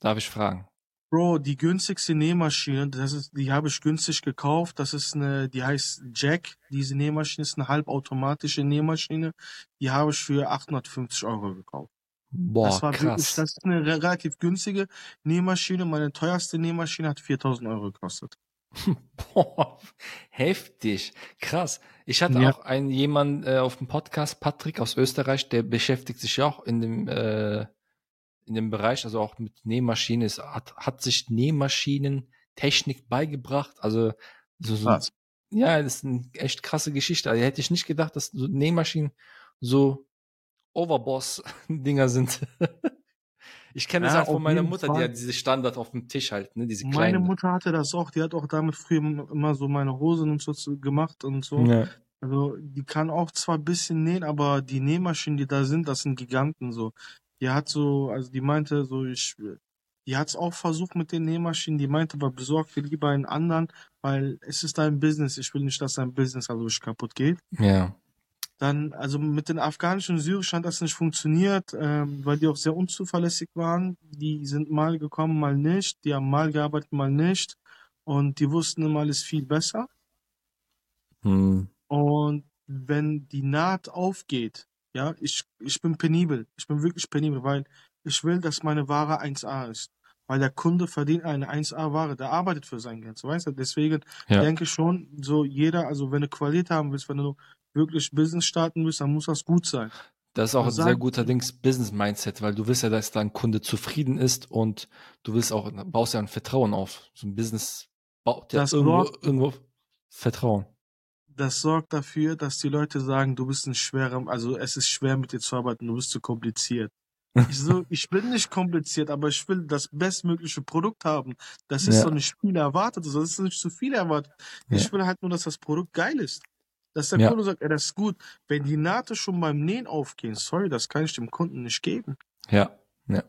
Darf ich fragen? Bro, die günstigste Nähmaschine, das ist, die habe ich günstig gekauft. Das ist eine, die heißt Jack. Diese Nähmaschine ist eine halbautomatische Nähmaschine. Die habe ich für 850 Euro gekauft. Boah, das war krass. Wirklich, das ist eine relativ günstige Nähmaschine. Meine teuerste Nähmaschine hat 4000 Euro gekostet. Boah, heftig, krass. Ich hatte ja. auch einen jemand äh, auf dem Podcast, Patrick aus Österreich, der beschäftigt sich ja auch in dem äh, in dem Bereich, also auch mit Nähmaschinen, ist, hat, hat sich Nähmaschinentechnik beigebracht. Also so, so ja, das ist eine echt krasse Geschichte. Also, hätte ich nicht gedacht, dass so Nähmaschinen so Overboss-Dinger sind. Ich kenne das ja, halt von meiner Mutter, Fall. die hat diese Standard auf dem Tisch halt, ne, diese kleinen. Meine Mutter hatte das auch, die hat auch damit früher immer so meine Hosen und so gemacht und so. Ja. Also, die kann auch zwar ein bisschen nähen, aber die Nähmaschinen, die da sind, das sind Giganten so. Die hat so, also die meinte so, ich, die hat es auch versucht mit den Nähmaschinen, die meinte aber besorgt dir lieber einen anderen, weil es ist dein Business, ich will nicht, dass dein Business also kaputt geht. Ja. Dann, also mit den afghanischen und syrischen hat das nicht funktioniert, ähm, weil die auch sehr unzuverlässig waren. Die sind mal gekommen, mal nicht. Die haben mal gearbeitet, mal nicht. Und die wussten immer alles viel besser. Hm. Und wenn die Naht aufgeht, ja, ich, ich bin penibel. Ich bin wirklich penibel, weil ich will, dass meine Ware 1A ist. Weil der Kunde verdient eine 1A-Ware, der arbeitet für sein Geld, weißt du? Deswegen ja. denke ich schon, so jeder, also wenn du Qualität haben willst, wenn du wirklich Business starten willst, dann muss das gut sein. Das ist auch ein sehr guter Dings Business-Mindset, weil du willst ja, dass dein Kunde zufrieden ist und du willst auch, baust ja ein Vertrauen auf. So ein Business baut ja irgendwo, irgendwo Vertrauen. Das sorgt dafür, dass die Leute sagen, du bist ein schwerer, also es ist schwer mit dir zu arbeiten, du bist zu kompliziert. Ich so, ich bin nicht kompliziert, aber ich will das bestmögliche Produkt haben. Das ist Ja. doch nicht viel erwartet, das ist nicht zu viel erwartet. Ich Ja. will halt nur, dass das Produkt geil ist. Dass der Ja. Kunde sagt, ey, das ist gut. Wenn die Naht schon beim Nähen aufgehen, sorry, das kann ich dem Kunden nicht geben. Ja. Ja.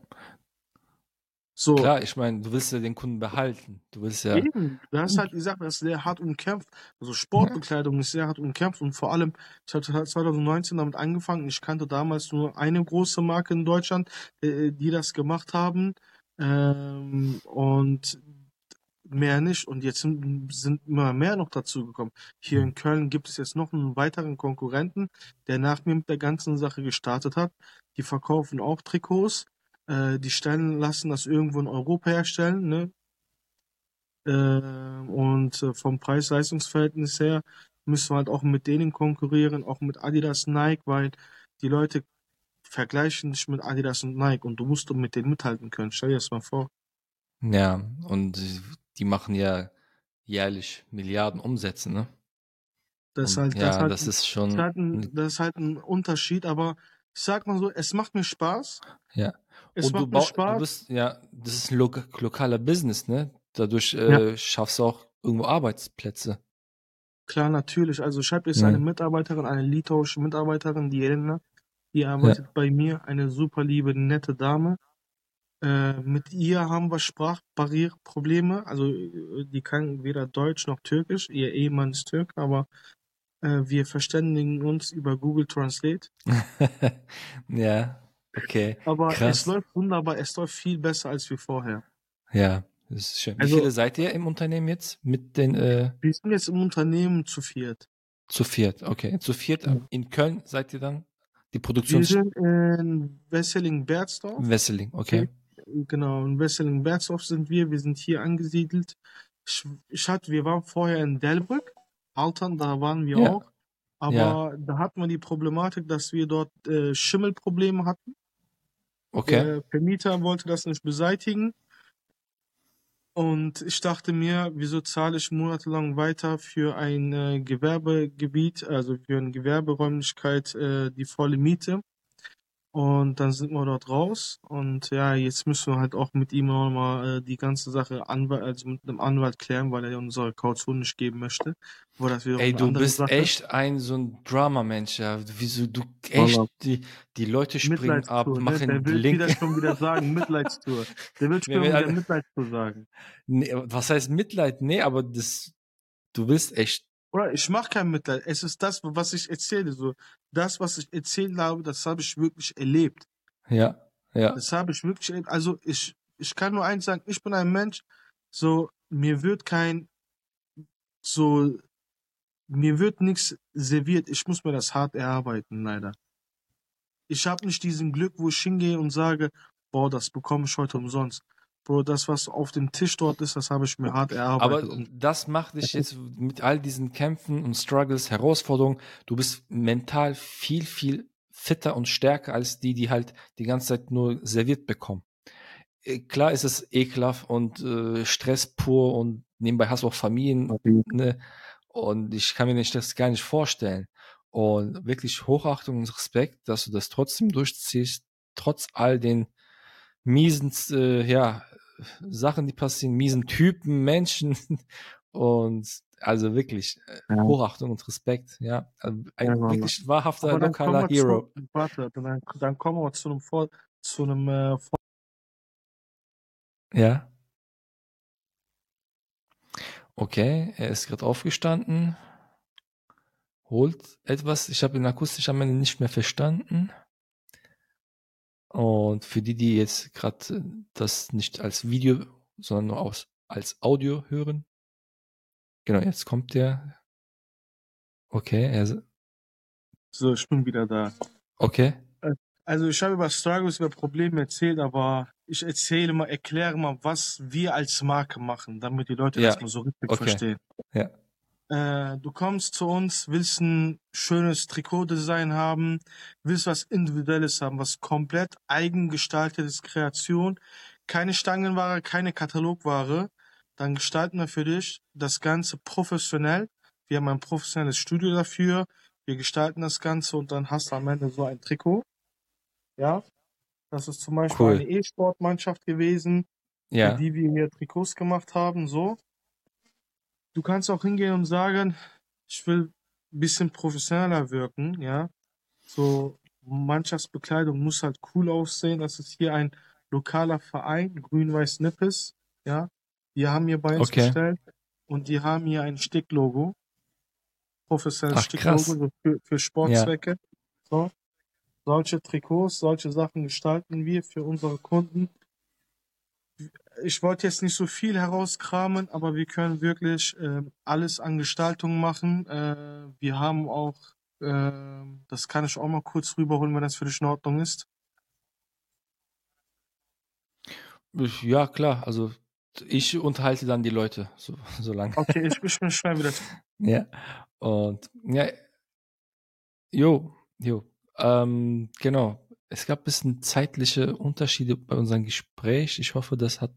So, Klar, ich meine, du willst ja den Kunden behalten. Du willst ja. Eben, das ist halt die Sache, das ist sehr hart umkämpft. Also Sportbekleidung ist sehr hart umkämpft und vor allem, ich habe 2019 damit angefangen. Ich kannte damals nur eine große Marke in Deutschland, äh, die das gemacht haben ähm, und mehr nicht. Und jetzt sind, immer mehr noch dazu gekommen. Hier in Köln gibt es jetzt noch einen weiteren Konkurrenten, der nach mir mit der ganzen Sache gestartet hat. Die verkaufen auch Trikots. Äh, die stellen lassen das irgendwo in Europa herstellen, ne? Äh, und äh, vom Preis-Leistungs-Verhältnis her müssen wir halt auch mit denen konkurrieren, auch mit Adidas, Nike, weil die Leute vergleichen dich mit Adidas und Nike und du musst mit denen mithalten können. Stell dir das mal vor. Ja, und die machen ja jährlich Milliarden Umsätze, ne? Das ist Und halt, das ja, halt, das ist das schon. ist halt ein, das ist halt ein Unterschied, aber ich sag mal so, es macht mir Spaß. Ja. Es Und du, macht mir bau, du Spaß. bist, ja, das ist ein lo lokaler Business, ne? Dadurch Ja. äh, schaffst du auch irgendwo Arbeitsplätze. Klar, natürlich. Also ich habe jetzt Ja. eine Mitarbeiterin, eine litauische Mitarbeiterin, die Elena, die arbeitet bei mir, eine super liebe, nette Dame. Äh, mit ihr haben wir Sprachbarriereprobleme. Also äh, die kann weder Deutsch noch Türkisch. Ihr Ehemann ist Türk, aber äh, wir verständigen uns über Google Translate. ja, okay. Aber es Krass. läuft wunderbar, es läuft viel besser als wie vorher. Ja, das ist schön. Wie Also- viele seid ihr im Unternehmen jetzt? Mit den äh, Wir sind jetzt im Unternehmen zu viert. zu viert, okay. Zu viert Ja. in Köln seid ihr dann? Die Wir Produktions sind in Wesseling-Berzdorf. Wesseling, okay. Genau, in Wesseling-Berzdorf sind wir. Wir sind hier angesiedelt. Hatte, wir waren vorher in Delbrück, Altern, da waren wir Ja. auch. Aber Ja. da hatten wir die Problematik, dass wir dort äh, Schimmelprobleme hatten. Okay. Der Vermieter wollte das nicht beseitigen. Und ich dachte mir, wieso zahle ich monatelang weiter für ein äh, Gewerbegebiet, also für eine Gewerberäumlichkeit, äh, die volle Miete? Und dann sind wir dort raus. Und ja, jetzt müssen wir halt auch mit ihm nochmal äh, die ganze Sache Anwalt, also mit einem Anwalt klären, weil er unsere Kaution nicht geben möchte. Wo das wiederum Ey, du bist Sache. echt ein so ein Drama-Mensch, ja. Wieso du echt die, die Leute springen ab, ne? machen Der will Link. wieder schon wieder sagen, Mitleidstour. Der will schon wieder alle- Mitleidstour sagen. Nee, was heißt Mitleid? Nee, aber das, du willst echt, Oder ich mache kein Mitleid. Es ist das, was ich erzähle. So, das, was ich erzählt habe, das habe ich wirklich erlebt. ja, ja, Das habe ich wirklich erlebt. Also ich, ich kann nur eins sagen, ich bin ein Mensch, so, mir wird kein, so, mir wird nichts serviert. Ich muss mir das hart erarbeiten, leider. Ich habe nicht diesen Glück, wo ich hingehe und sage, boah, das bekomme ich heute umsonst. Bro, das, was auf dem Tisch dort ist, das habe ich mir hart erarbeitet. aber das macht dich jetzt mit all diesen Kämpfen und Struggles, Herausforderungen, du bist mental viel, viel fitter und stärker als die, die halt die ganze Zeit nur serviert bekommen. Äh, Klar ist es ekelhaft und äh, Stress pur und nebenbei hast du auch Familien, ne? Und ich kann mir den Stress gar nicht vorstellen. Und wirklich Hochachtung und Respekt, dass du das trotzdem durchziehst, trotz all den miesen, äh, ja, Sachen, die passieren, miesen Typen, Menschen. Und also wirklich äh, Ja. Hochachtung und Respekt, ja. Also ein Ja, wirklich wahrhafter lokaler Hero. Zu, warte, dann, dann kommen wir zu einem, Vor zu einem äh, Vor Ja. Okay, er ist gerade aufgestanden. Holt etwas. Ich habe ihn akustisch am Ende nicht mehr verstanden. Und für die, die jetzt gerade das nicht als Video, sondern nur aus, als Audio hören. Genau, jetzt kommt der. Okay, er, So, ich bin wieder da. okay. Also ich habe über Struggles, über Probleme erzählt, aber ich erzähle mal, erkläre mal, was wir als Marke machen, damit die Leute Ja, das mal so richtig okay. verstehen. Ja. Äh, du kommst zu uns, willst ein schönes Trikotdesign haben, willst was Individuelles haben, was komplett eigengestaltetes Kreation, keine Stangenware, keine Katalogware, dann gestalten wir für dich das Ganze professionell. Wir haben ein professionelles Studio dafür. Wir gestalten das Ganze und dann hast du am Ende so ein Trikot. Ja. Das ist zum Beispiel Cool. eine E-Sport-Mannschaft gewesen, für Ja. die wir hier Trikots gemacht haben, so. Du kannst auch hingehen und sagen, ich will ein bisschen professioneller wirken, ja. So, Mannschaftsbekleidung muss halt cool aussehen. Das ist hier ein lokaler Verein, Grün-Weiß Nippes, ja. Die haben hier bei uns Okay. bestellt und die haben hier ein Sticklogo. Professionelles. Sticklogo für, für Sportzwecke. So. Solche Trikots, solche Sachen gestalten wir für unsere Kunden. Ich wollte jetzt nicht so viel herauskramen, aber wir können wirklich ähm, alles an Gestaltung machen. Äh, wir haben auch, äh, das kann ich auch mal kurz rüberholen, wenn das für dich in Ordnung ist. Ich- Ja, klar. Also ich unterhalte dann die Leute so, so lange. Okay, ich, ich bin schnell wieder. Ja. Und ja, jo, jo. Ähm, genau. Es gab ein bisschen zeitliche Unterschiede bei unserem Gespräch. Ich hoffe, das hat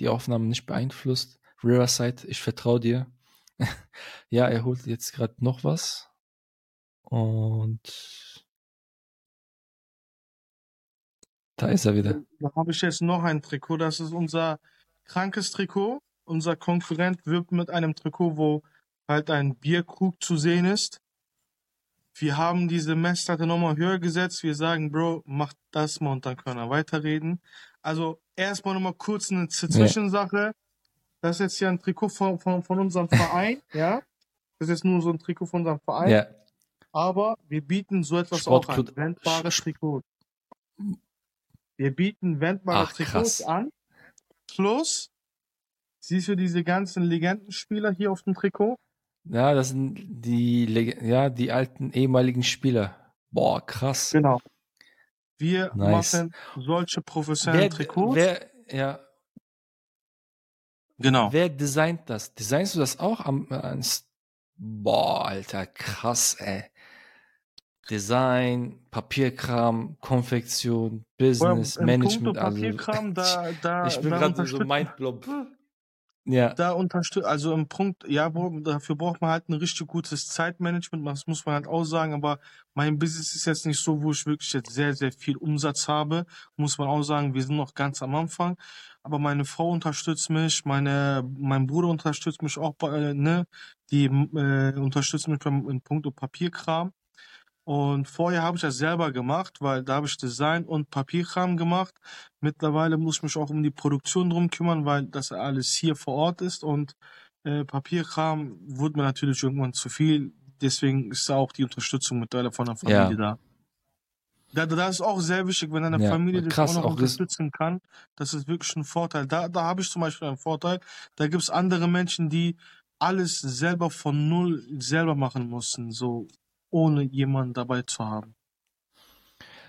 die Aufnahme nicht beeinflusst. Riverside, ich vertraue dir. ja, er holt jetzt gerade noch was. Und da ist er wieder. Da habe ich jetzt noch ein Trikot. Das ist unser krankes Trikot. Unser Konkurrent wirbt mit einem Trikot, wo halt ein Bierkrug zu sehen ist. Wir haben diese Messlatte nochmal höher gesetzt. Wir sagen, Bro, mach das mal und dann können wir weiterreden. Also erstmal nochmal kurz eine Z- Ja. Zwischensache. Das ist jetzt hier ein Trikot von, von, von unserem Verein, ja. Das ist nur so ein Trikot von unserem Verein. Ja, Aber wir bieten so etwas auch an. Sportclub- Wendbare Sch- Trikots. Wir bieten wendbare Ach, Trikots krass. an. Plus, siehst du diese ganzen Legendenspieler hier auf dem Trikot? Ja, das sind die, Leg- ja, die alten ehemaligen Spieler. Boah, krass. Genau. Wir Nice. machen solche professionellen Trikots. wer, ja, genau. Wer designt das? Designst du das auch am, äh, Boah, Alter, krass, ey. Design, Papierkram, Konfektion, Business, Management, also Papierkram, da, da, ich bin gerade so unterstützt- mindblob. Ja, da unterstützt, also im Punkt, ja, dafür braucht man halt ein richtig gutes Zeitmanagement, das muss man halt auch sagen, aber mein Business ist jetzt nicht so, wo ich wirklich jetzt sehr, sehr viel Umsatz habe, muss man auch sagen, wir sind noch ganz am Anfang, aber meine Frau unterstützt mich, meine, mein Bruder unterstützt mich auch, bei, äh, ne, die äh, unterstützen mich beim, in puncto Papierkram. Und vorher habe ich das selber gemacht, weil da habe ich Design und Papierkram gemacht. Mittlerweile muss ich mich auch um die Produktion drum kümmern, weil das alles hier vor Ort ist und äh, Papierkram wurde mir natürlich irgendwann zu viel. Deswegen ist da auch die Unterstützung mittlerweile von der Familie Ja. da. Da, da ist auch sehr wichtig, wenn eine Ja, Familie dich auch noch auch unterstützen kann. Das ist wirklich ein Vorteil. Da, da habe ich zum Beispiel einen Vorteil. Da gibt es andere Menschen, die alles selber von null selber machen mussten, so ohne jemanden dabei zu haben.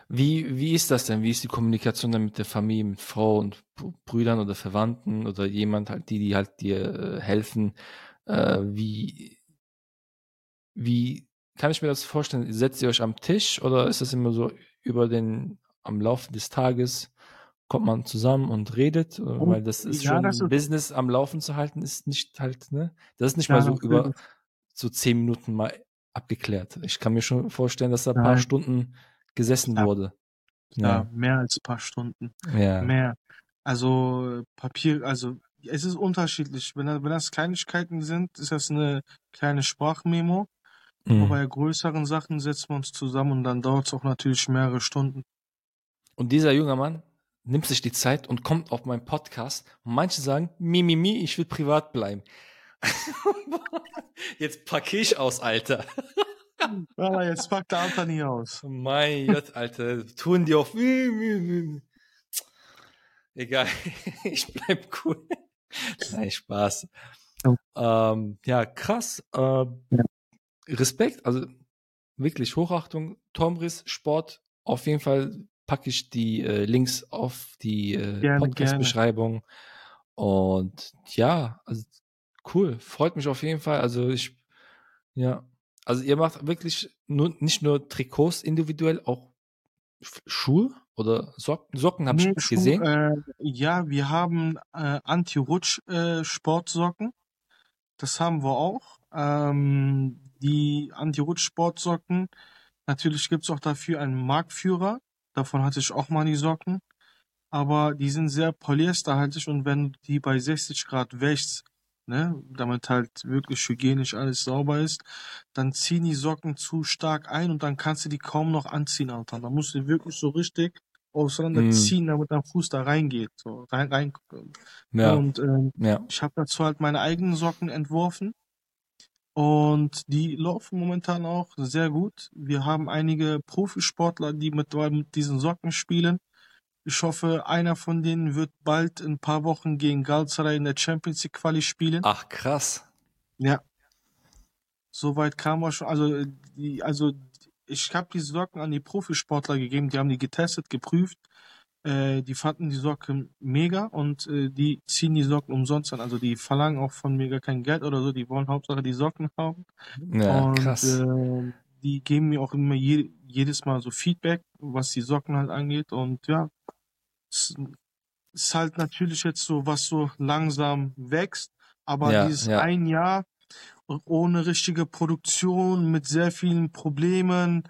wie, wie ist das denn? Wie ist die Kommunikation dann mit der Familie, mit Frau und Br- Brüdern oder Verwandten oder jemand halt, die, die halt dir äh, helfen? Äh, wie, wie kann ich mir das vorstellen? Setzt ihr euch am Tisch oder ist das immer so über den, am Laufe des Tages kommt man zusammen und redet? Äh, Weil das ist Ja, schon, das ist- Business am Laufen zu halten, ist nicht halt, ne? Das ist nicht Ja, mal so über so zehn Minuten mal abgeklärt. Ich kann mir schon vorstellen, dass da ein paar. Stunden gesessen Ja. wurde. Ja, mehr als ein paar Stunden. Ja. Mehr. Also Papier, also es ist unterschiedlich. Wenn, wenn das Kleinigkeiten sind, ist das eine kleine Sprachmemo. Aber Mhm. bei größeren Sachen setzen wir uns zusammen und dann dauert es auch natürlich mehrere Stunden. Und dieser junge Mann nimmt sich die Zeit und kommt auf meinen Podcast. Und manche sagen, mi, mi, mi, ich will privat bleiben. Jetzt packe ich aus, Alter. Aber jetzt packt der Anthony aus. Mein Gott, Alter. Tun die auf. Egal. Ich bleib cool. Nein, Spaß. Ähm, ja, krass. Ähm, Respekt, also wirklich Hochachtung. Tomris Sport, auf jeden Fall packe ich die äh, Links auf die äh, Podcast-Beschreibung. Und ja, also cool, freut mich auf jeden Fall. Also ich, ja, also ihr macht wirklich nur, nicht nur Trikots individuell, auch Schuhe oder Socken, Socken habe Nee, ich Schuh- gesehen. Äh, ja, wir haben äh, Anti-Rutsch-Sportsocken. das haben wir auch. Ähm, die Anti-Rutsch-Sportsocken. Natürlich gibt's auch dafür einen Marktführer. Davon hatte ich auch mal die Socken. Aber die sind sehr polyesterhaltig und wenn du die bei 60 Grad wäschst, ne, damit halt wirklich hygienisch alles sauber ist, dann ziehen die Socken zu stark ein und dann kannst du die kaum noch anziehen, Alter. Da musst du wirklich so richtig auseinanderziehen, mm. damit dein Fuß da reingeht, so rein, rein. Ja. Und ähm, ja. ich habe dazu halt meine eigenen Socken entworfen und die laufen momentan auch sehr gut. Wir haben einige Profisportler, die mit, mit diesen Socken spielen. Ich hoffe, einer von denen wird bald in ein paar Wochen gegen Galatasaray in der Champions League Quali spielen. Ach, krass. Ja. Soweit kam er schon. Also, die, also ich habe die Socken an die Profisportler gegeben, die haben die getestet, geprüft. Äh, die fanden die Socken mega und äh, die ziehen die Socken umsonst an. Also die verlangen auch von mir gar kein Geld oder so, die wollen Hauptsache die Socken haben. Ja, und krass. Äh, die geben mir auch immer je, jedes Mal so Feedback, was die Socken halt angeht. Und ja, ist halt natürlich jetzt so, was so langsam wächst. Aber ja, dieses ja. ein Jahr ohne richtige Produktion, mit sehr vielen Problemen,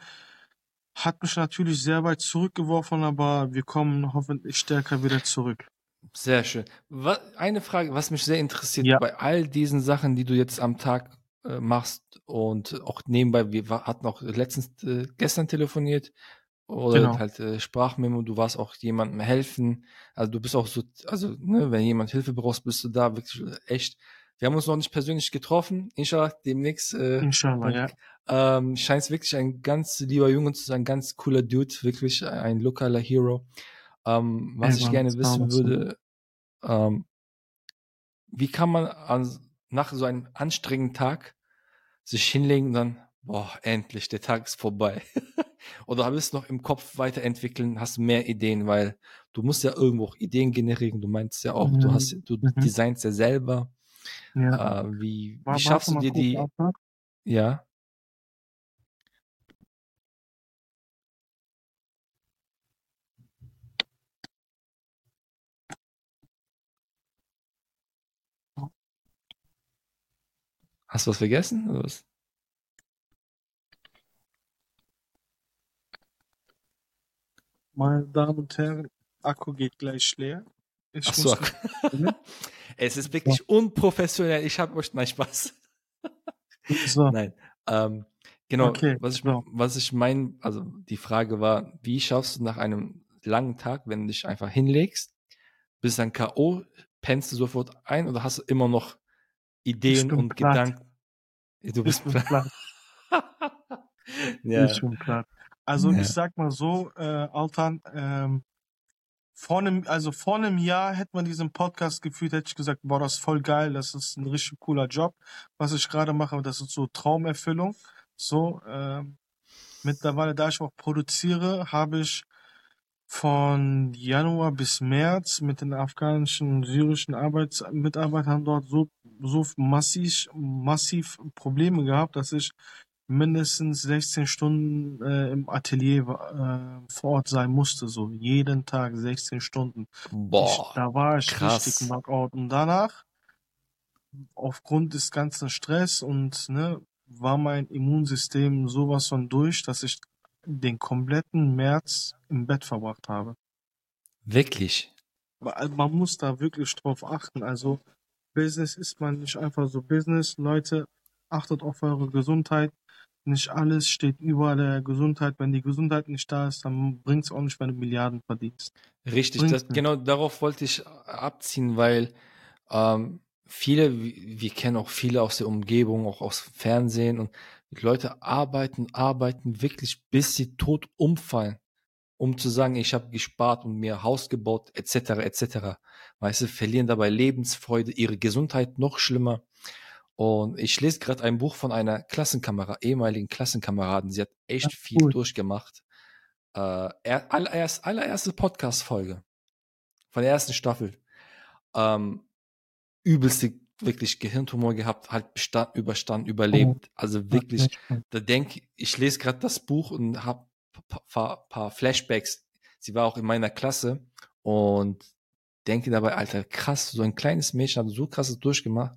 hat mich natürlich sehr weit zurückgeworfen, aber wir kommen hoffentlich stärker wieder zurück. Sehr schön. Eine Frage, was mich sehr interessiert, ja. bei all diesen Sachen, die du jetzt am Tag äh, machst und auch nebenbei, wir hatten auch letztens äh, gestern telefoniert oder genau. halt äh, Sprachmemo, du warst auch jemandem helfen. Also du bist auch so, also ne, wenn jemand Hilfe brauchst, bist du da wirklich echt. Wir haben uns noch nicht persönlich getroffen, inshallah, demnächst. Äh, inshallah, ja. Ähm, scheint wirklich ein ganz lieber Junge zu sein, ganz cooler Dude, wirklich ein lokaler Hero. Ähm, was ja, ich gerne wissen würde, ähm, wie kann man an, nach so einem anstrengenden Tag sich hinlegen und dann, boah, endlich, der Tag ist vorbei. Oder bist du noch im Kopf weiterentwickeln, hast mehr Ideen, weil du musst ja irgendwo auch Ideen generieren. Du meinst ja auch, mhm. du hast, du mhm. designst ja selber. Ja. Äh, wie, wie schaffst du dir die? Abfahrt? Ja. Hast du was vergessen? Oder was? Meine Damen und Herren, Akku geht gleich leer. Ich Ach so. es ist wirklich ja. unprofessionell. Ich habe euch nein Spaß. so. Nein. Ähm, genau. Okay. Was ich, was ich meine, also die Frage war, wie schaffst du nach einem langen Tag, wenn du dich einfach hinlegst, bist dann K.O., pennst du sofort ein oder hast du immer noch Ideen und platt. Gedanken? Du bist platt. ja. Ich bin platt. Also ja. ich sag mal so, äh, Altan, ähm, vor einem, also vor einem Jahr hätte man diesen Podcast gefühlt, hätte ich gesagt, boah, das ist voll geil, das ist ein richtig cooler Job, was ich gerade mache, das ist so Traumerfüllung. So, äh, mittlerweile, da ich auch produziere, habe ich von Januar bis März mit den afghanischen und syrischen Arbeitsmitarbeitern dort so, so massiv, massiv Probleme gehabt, dass ich mindestens 16 Stunden äh, im Atelier äh, vor Ort sein musste, so jeden Tag 16 Stunden. Boah, ich, da war ich krass. richtig Knockout. Und danach, aufgrund des ganzen Stress und ne, war mein Immunsystem sowas von durch, dass ich den kompletten März im Bett verbracht habe. Wirklich? Man muss da wirklich drauf achten. Also Business ist man nicht einfach so Business. Leute, achtet auf eure Gesundheit nicht alles steht über der Gesundheit. Wenn die Gesundheit nicht da ist, dann bringt es auch nicht, wenn du Milliarden verdienst. Richtig, das, genau darauf wollte ich abziehen, weil ähm, viele, wir kennen auch viele aus der Umgebung, auch aus Fernsehen und Leute arbeiten, arbeiten wirklich, bis sie tot umfallen, um zu sagen, ich habe gespart und mir Haus gebaut, etc., etc. Weißt du, verlieren dabei Lebensfreude, ihre Gesundheit noch schlimmer. Und ich lese gerade ein Buch von einer Klassenkamera, ehemaligen Klassenkameraden. Sie hat echt Ach, viel cool. durchgemacht. Äh, er, allererst, allererste Podcast-Folge von der ersten Staffel. Ähm, übelste, wirklich Gehirntumor gehabt, halt bestand, überstanden, überlebt. Oh. Also wirklich, da denke ich, lese gerade das Buch und habe paar, paar, paar Flashbacks. Sie war auch in meiner Klasse und denke dabei, Alter, krass, so ein kleines Mädchen hat so krasses durchgemacht,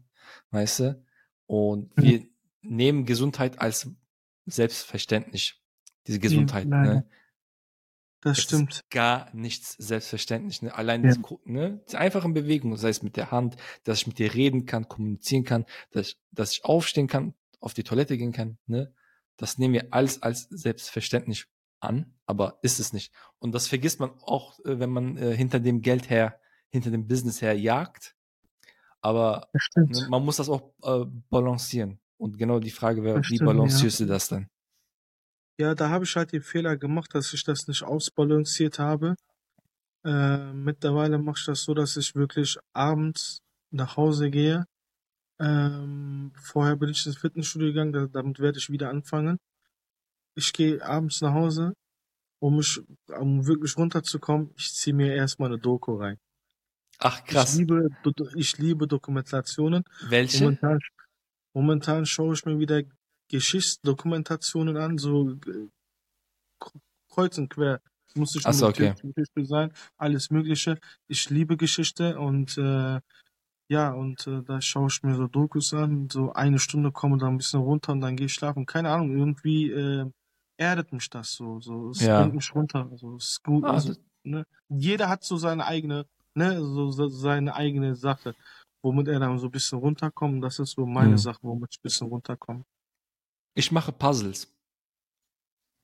weißt du? Und mhm. wir nehmen Gesundheit als selbstverständlich. Diese Gesundheit. Ja, ne? Das es stimmt. Gar nichts selbstverständlich. Ne? Allein ja. das, ne? die einfache Bewegung, sei es mit der Hand, dass ich mit dir reden kann, kommunizieren kann, dass ich, dass ich aufstehen kann, auf die Toilette gehen kann. Ne? Das nehmen wir alles als selbstverständlich an, aber ist es nicht. Und das vergisst man auch, äh, wenn man äh, hinter dem Geld her, hinter dem Business her jagt. Aber ne, man muss das auch äh, balancieren. Und genau die Frage wäre, wie balancierst ja. du das dann? Ja, da habe ich halt den Fehler gemacht, dass ich das nicht ausbalanciert habe. Äh, mittlerweile mache ich das so, dass ich wirklich abends nach Hause gehe. Ähm, vorher bin ich ins Fitnessstudio gegangen, da, damit werde ich wieder anfangen. Ich gehe abends nach Hause, um mich, um wirklich runterzukommen. Ich ziehe mir erstmal eine Doku rein. Ach krass. Ich liebe, ich liebe Dokumentationen. Welche? Momentan, momentan schaue ich mir wieder Geschichtsdokumentationen an, so äh, kreuz und quer. Muss nicht so, okay. Geschichte sein, alles Mögliche. Ich liebe Geschichte und äh, ja, und äh, da schaue ich mir so Dokus an, so eine Stunde komme da ein bisschen runter und dann gehe ich schlafen. Keine Ahnung, irgendwie äh, erdet mich das so. so es ja. bringt mich runter. Also, es ist gut. Ah, also, ne? Jeder hat so seine eigene, ne, so, so seine eigene Sache, womit er dann so ein bisschen runterkommt. Das ist so meine hm. Sache, womit ich ein bisschen runterkomme. Ich mache Puzzles.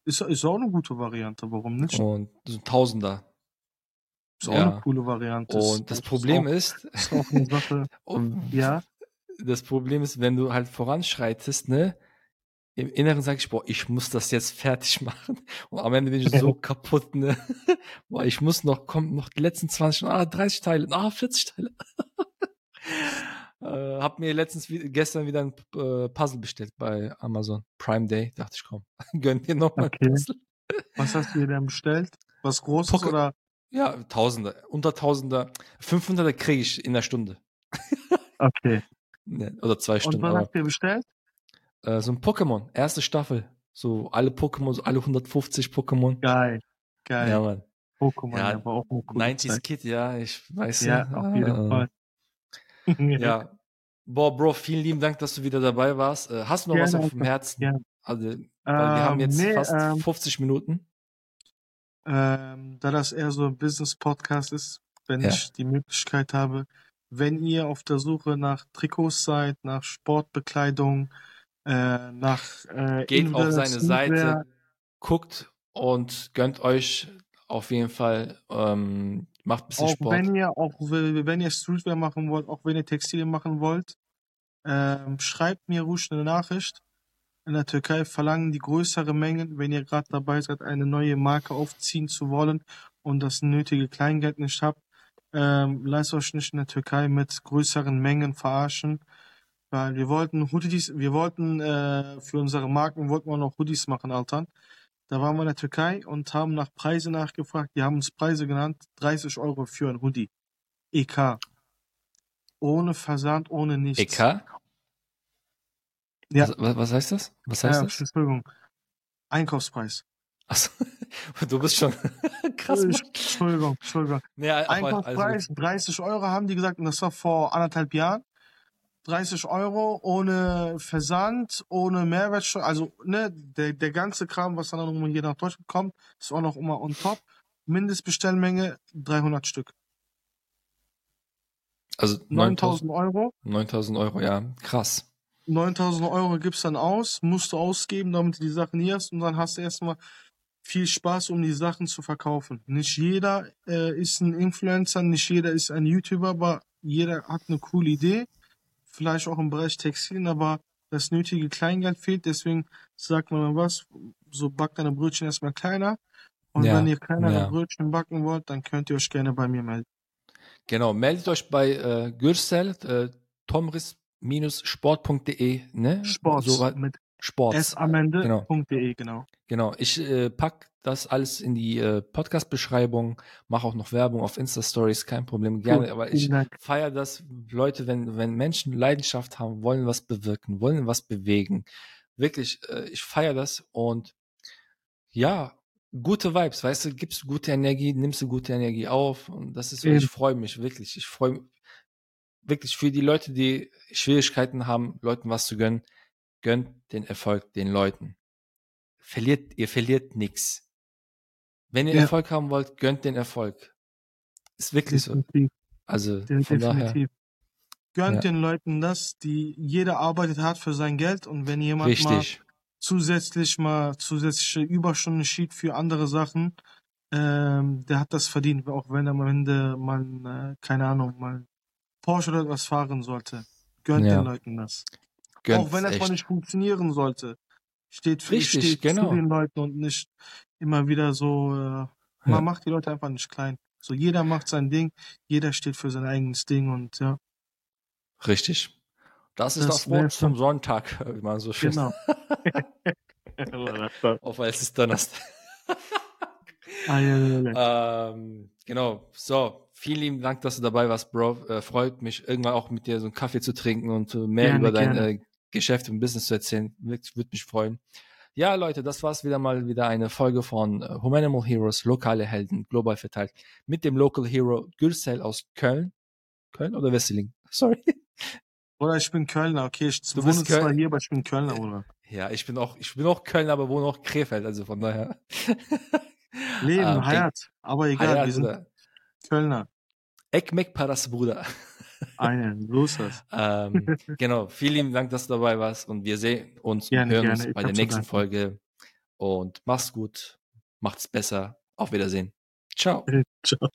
Ist, ist auch eine gute Variante, warum nicht? Und so Tausender. Ist auch ja. eine coole Variante. Und das, das Problem ist, ist, auch, ist auch eine Sache. ja. Das Problem ist, wenn du halt voranschreitest, ne, im Inneren sage ich, boah, ich muss das jetzt fertig machen. Und am Ende bin ich so kaputt, ne? Boah, ich muss noch, kommt noch die letzten 20, ah, 30 Teile, ah, 40 Teile. Äh, hab mir letztens gestern wieder ein äh, Puzzle bestellt bei Amazon Prime Day. Dachte ich, komm, gönn dir nochmal okay. ein Puzzle. Was hast du dir denn bestellt? Was Großes Pocket oder? Ja, Tausender, unter Tausender. 500er kriege ich in der Stunde. okay. Ne, oder zwei Stunden. Und was habt ihr bestellt? Äh, so ein Pokémon, erste Staffel. So alle Pokémon, so alle 150 Pokémon. Geil, geil. Ja, Mann. Pokémon, ja, aber auch eine 90s Zeit. Kid, ja, ich weiß ja. Ja, auf jeden äh, Fall. ja. Boah, Bro, vielen lieben Dank, dass du wieder dabei warst. Äh, hast du noch gerne, was auf dem Herzen? Gerne. Also, ähm, wir haben jetzt nee, fast ähm, 50 Minuten. Ähm, da das eher so ein Business-Podcast ist, wenn ja. ich die Möglichkeit habe, wenn ihr auf der Suche nach Trikots seid, nach Sportbekleidung, äh, nach äh, Geht auf seine Seite, guckt und gönnt euch auf jeden Fall ähm, Macht ein bisschen auch Sport. Wenn ihr, auch wenn ihr Streetwear machen wollt, auch wenn ihr Textilien machen wollt, ähm, schreibt mir ruhig eine Nachricht. In der Türkei verlangen die größere Mengen, wenn ihr gerade dabei seid, eine neue Marke aufziehen zu wollen und das nötige Kleingeld nicht habt. Ähm, lasst euch nicht in der Türkei mit größeren Mengen verarschen, weil wir wollten Hoodies, wir wollten äh, für unsere Marken wollten wir noch Hoodies machen, Alter. Da waren wir in der Türkei und haben nach Preise nachgefragt. Die haben uns Preise genannt. 30 Euro für ein Hoodie. EK. Ohne Versand, ohne nichts. EK? Ja. Was, was heißt das? Was heißt ja, das? Entschuldigung. Einkaufspreis. Achso, du bist schon krass. Entschuldigung, Entschuldigung. Nee, Einkaufspreis, also 30 Euro haben die gesagt, und das war vor anderthalb Jahren. 30 Euro ohne Versand, ohne Mehrwertsteuer, also ne, der, der ganze Kram, was dann nochmal hier nach Deutschland kommt, ist auch noch immer on top. Mindestbestellmenge 300 Stück. Also 9000 Euro. 9000 Euro, ja, krass. 9000 Euro gibst dann aus, musst du ausgeben, damit du die Sachen hier hast und dann hast du erstmal viel Spaß, um die Sachen zu verkaufen. Nicht jeder äh, ist ein Influencer, nicht jeder ist ein YouTuber, aber jeder hat eine coole Idee vielleicht auch im Bereich Textilien, aber das nötige Kleingeld fehlt. Deswegen sagt man mal was, so backt deine Brötchen erstmal kleiner. Und ja, wenn ihr kleinere ja. Brötchen backen wollt, dann könnt ihr euch gerne bei mir melden. Genau, meldet euch bei äh, Gürsel, äh, tomris-sport.de, ne? Sport so, mit Sport. S am Ende. Genau. genau. Genau. Ich äh, pack das alles in die äh, Podcast-Beschreibung, mache auch noch Werbung auf Insta-Stories, kein Problem, gerne. Cool. Aber ich feiere das, Leute, wenn, wenn Menschen Leidenschaft haben, wollen was bewirken, wollen was bewegen. Wirklich, äh, ich feiere das und ja, gute Vibes, weißt du, gibst du gute Energie, nimmst du gute Energie auf und das ist ich freue mich wirklich. Ich freue mich wirklich für die Leute, die Schwierigkeiten haben, Leuten was zu gönnen, gönnt den Erfolg den Leuten. Verliert, ihr verliert nichts Wenn ihr ja. Erfolg haben wollt, gönnt den Erfolg. Ist wirklich Definitiv. so. Wirklich Definitiv. Also von daher. Gönnt ja. den Leuten das, die jeder arbeitet hart für sein Geld und wenn jemand Richtig. mal zusätzlich mal zusätzliche Überstunden schiebt für andere Sachen, ähm, der hat das verdient, auch wenn am Ende mal, äh, keine Ahnung, mal Porsche oder etwas fahren sollte. Gönnt ja. den Leuten das. Gönnt's auch wenn das mal nicht funktionieren sollte. Steht, für, Richtig, steht genau. zu den Leuten und nicht immer wieder so, äh, man ja. macht die Leute einfach nicht klein. So jeder macht sein Ding, jeder steht für sein eigenes Ding und ja. Richtig. Das ist das, das Wort zum Sonntag, wie man so schön Genau. Auf weil es ist Donnerstag. ah. Ähm, genau. So, vielen lieben Dank, dass du dabei warst, Bro. Äh, freut mich, irgendwann auch mit dir so einen Kaffee zu trinken und mehr gerne, über dein äh, Geschäft und Business zu erzählen. Würde mich freuen. Ja, Leute, das war's wieder mal wieder eine Folge von äh, Humanimal Heroes, lokale Helden, global verteilt, mit dem Local Hero Gürsel aus Köln. Köln oder Wesseling? Sorry. Oder ich bin Kölner, okay, ich du wohne zwar hier, aber ich bin Kölner, oder? Ja, ich bin auch, ich bin auch Kölner, aber wohne auch Krefeld, also von daher. Leben, ähm, Hayat, aber egal, Hayat, wir sind oder? Kölner. Ekmek Paras Bruder. Einen, so ist das. ähm, genau, vielen Dank, dass du dabei warst und wir sehen uns gerne, und hören gerne. uns bei der nächsten Folge. Und mach's gut, macht's besser. Auf Wiedersehen. Ciao. Ciao.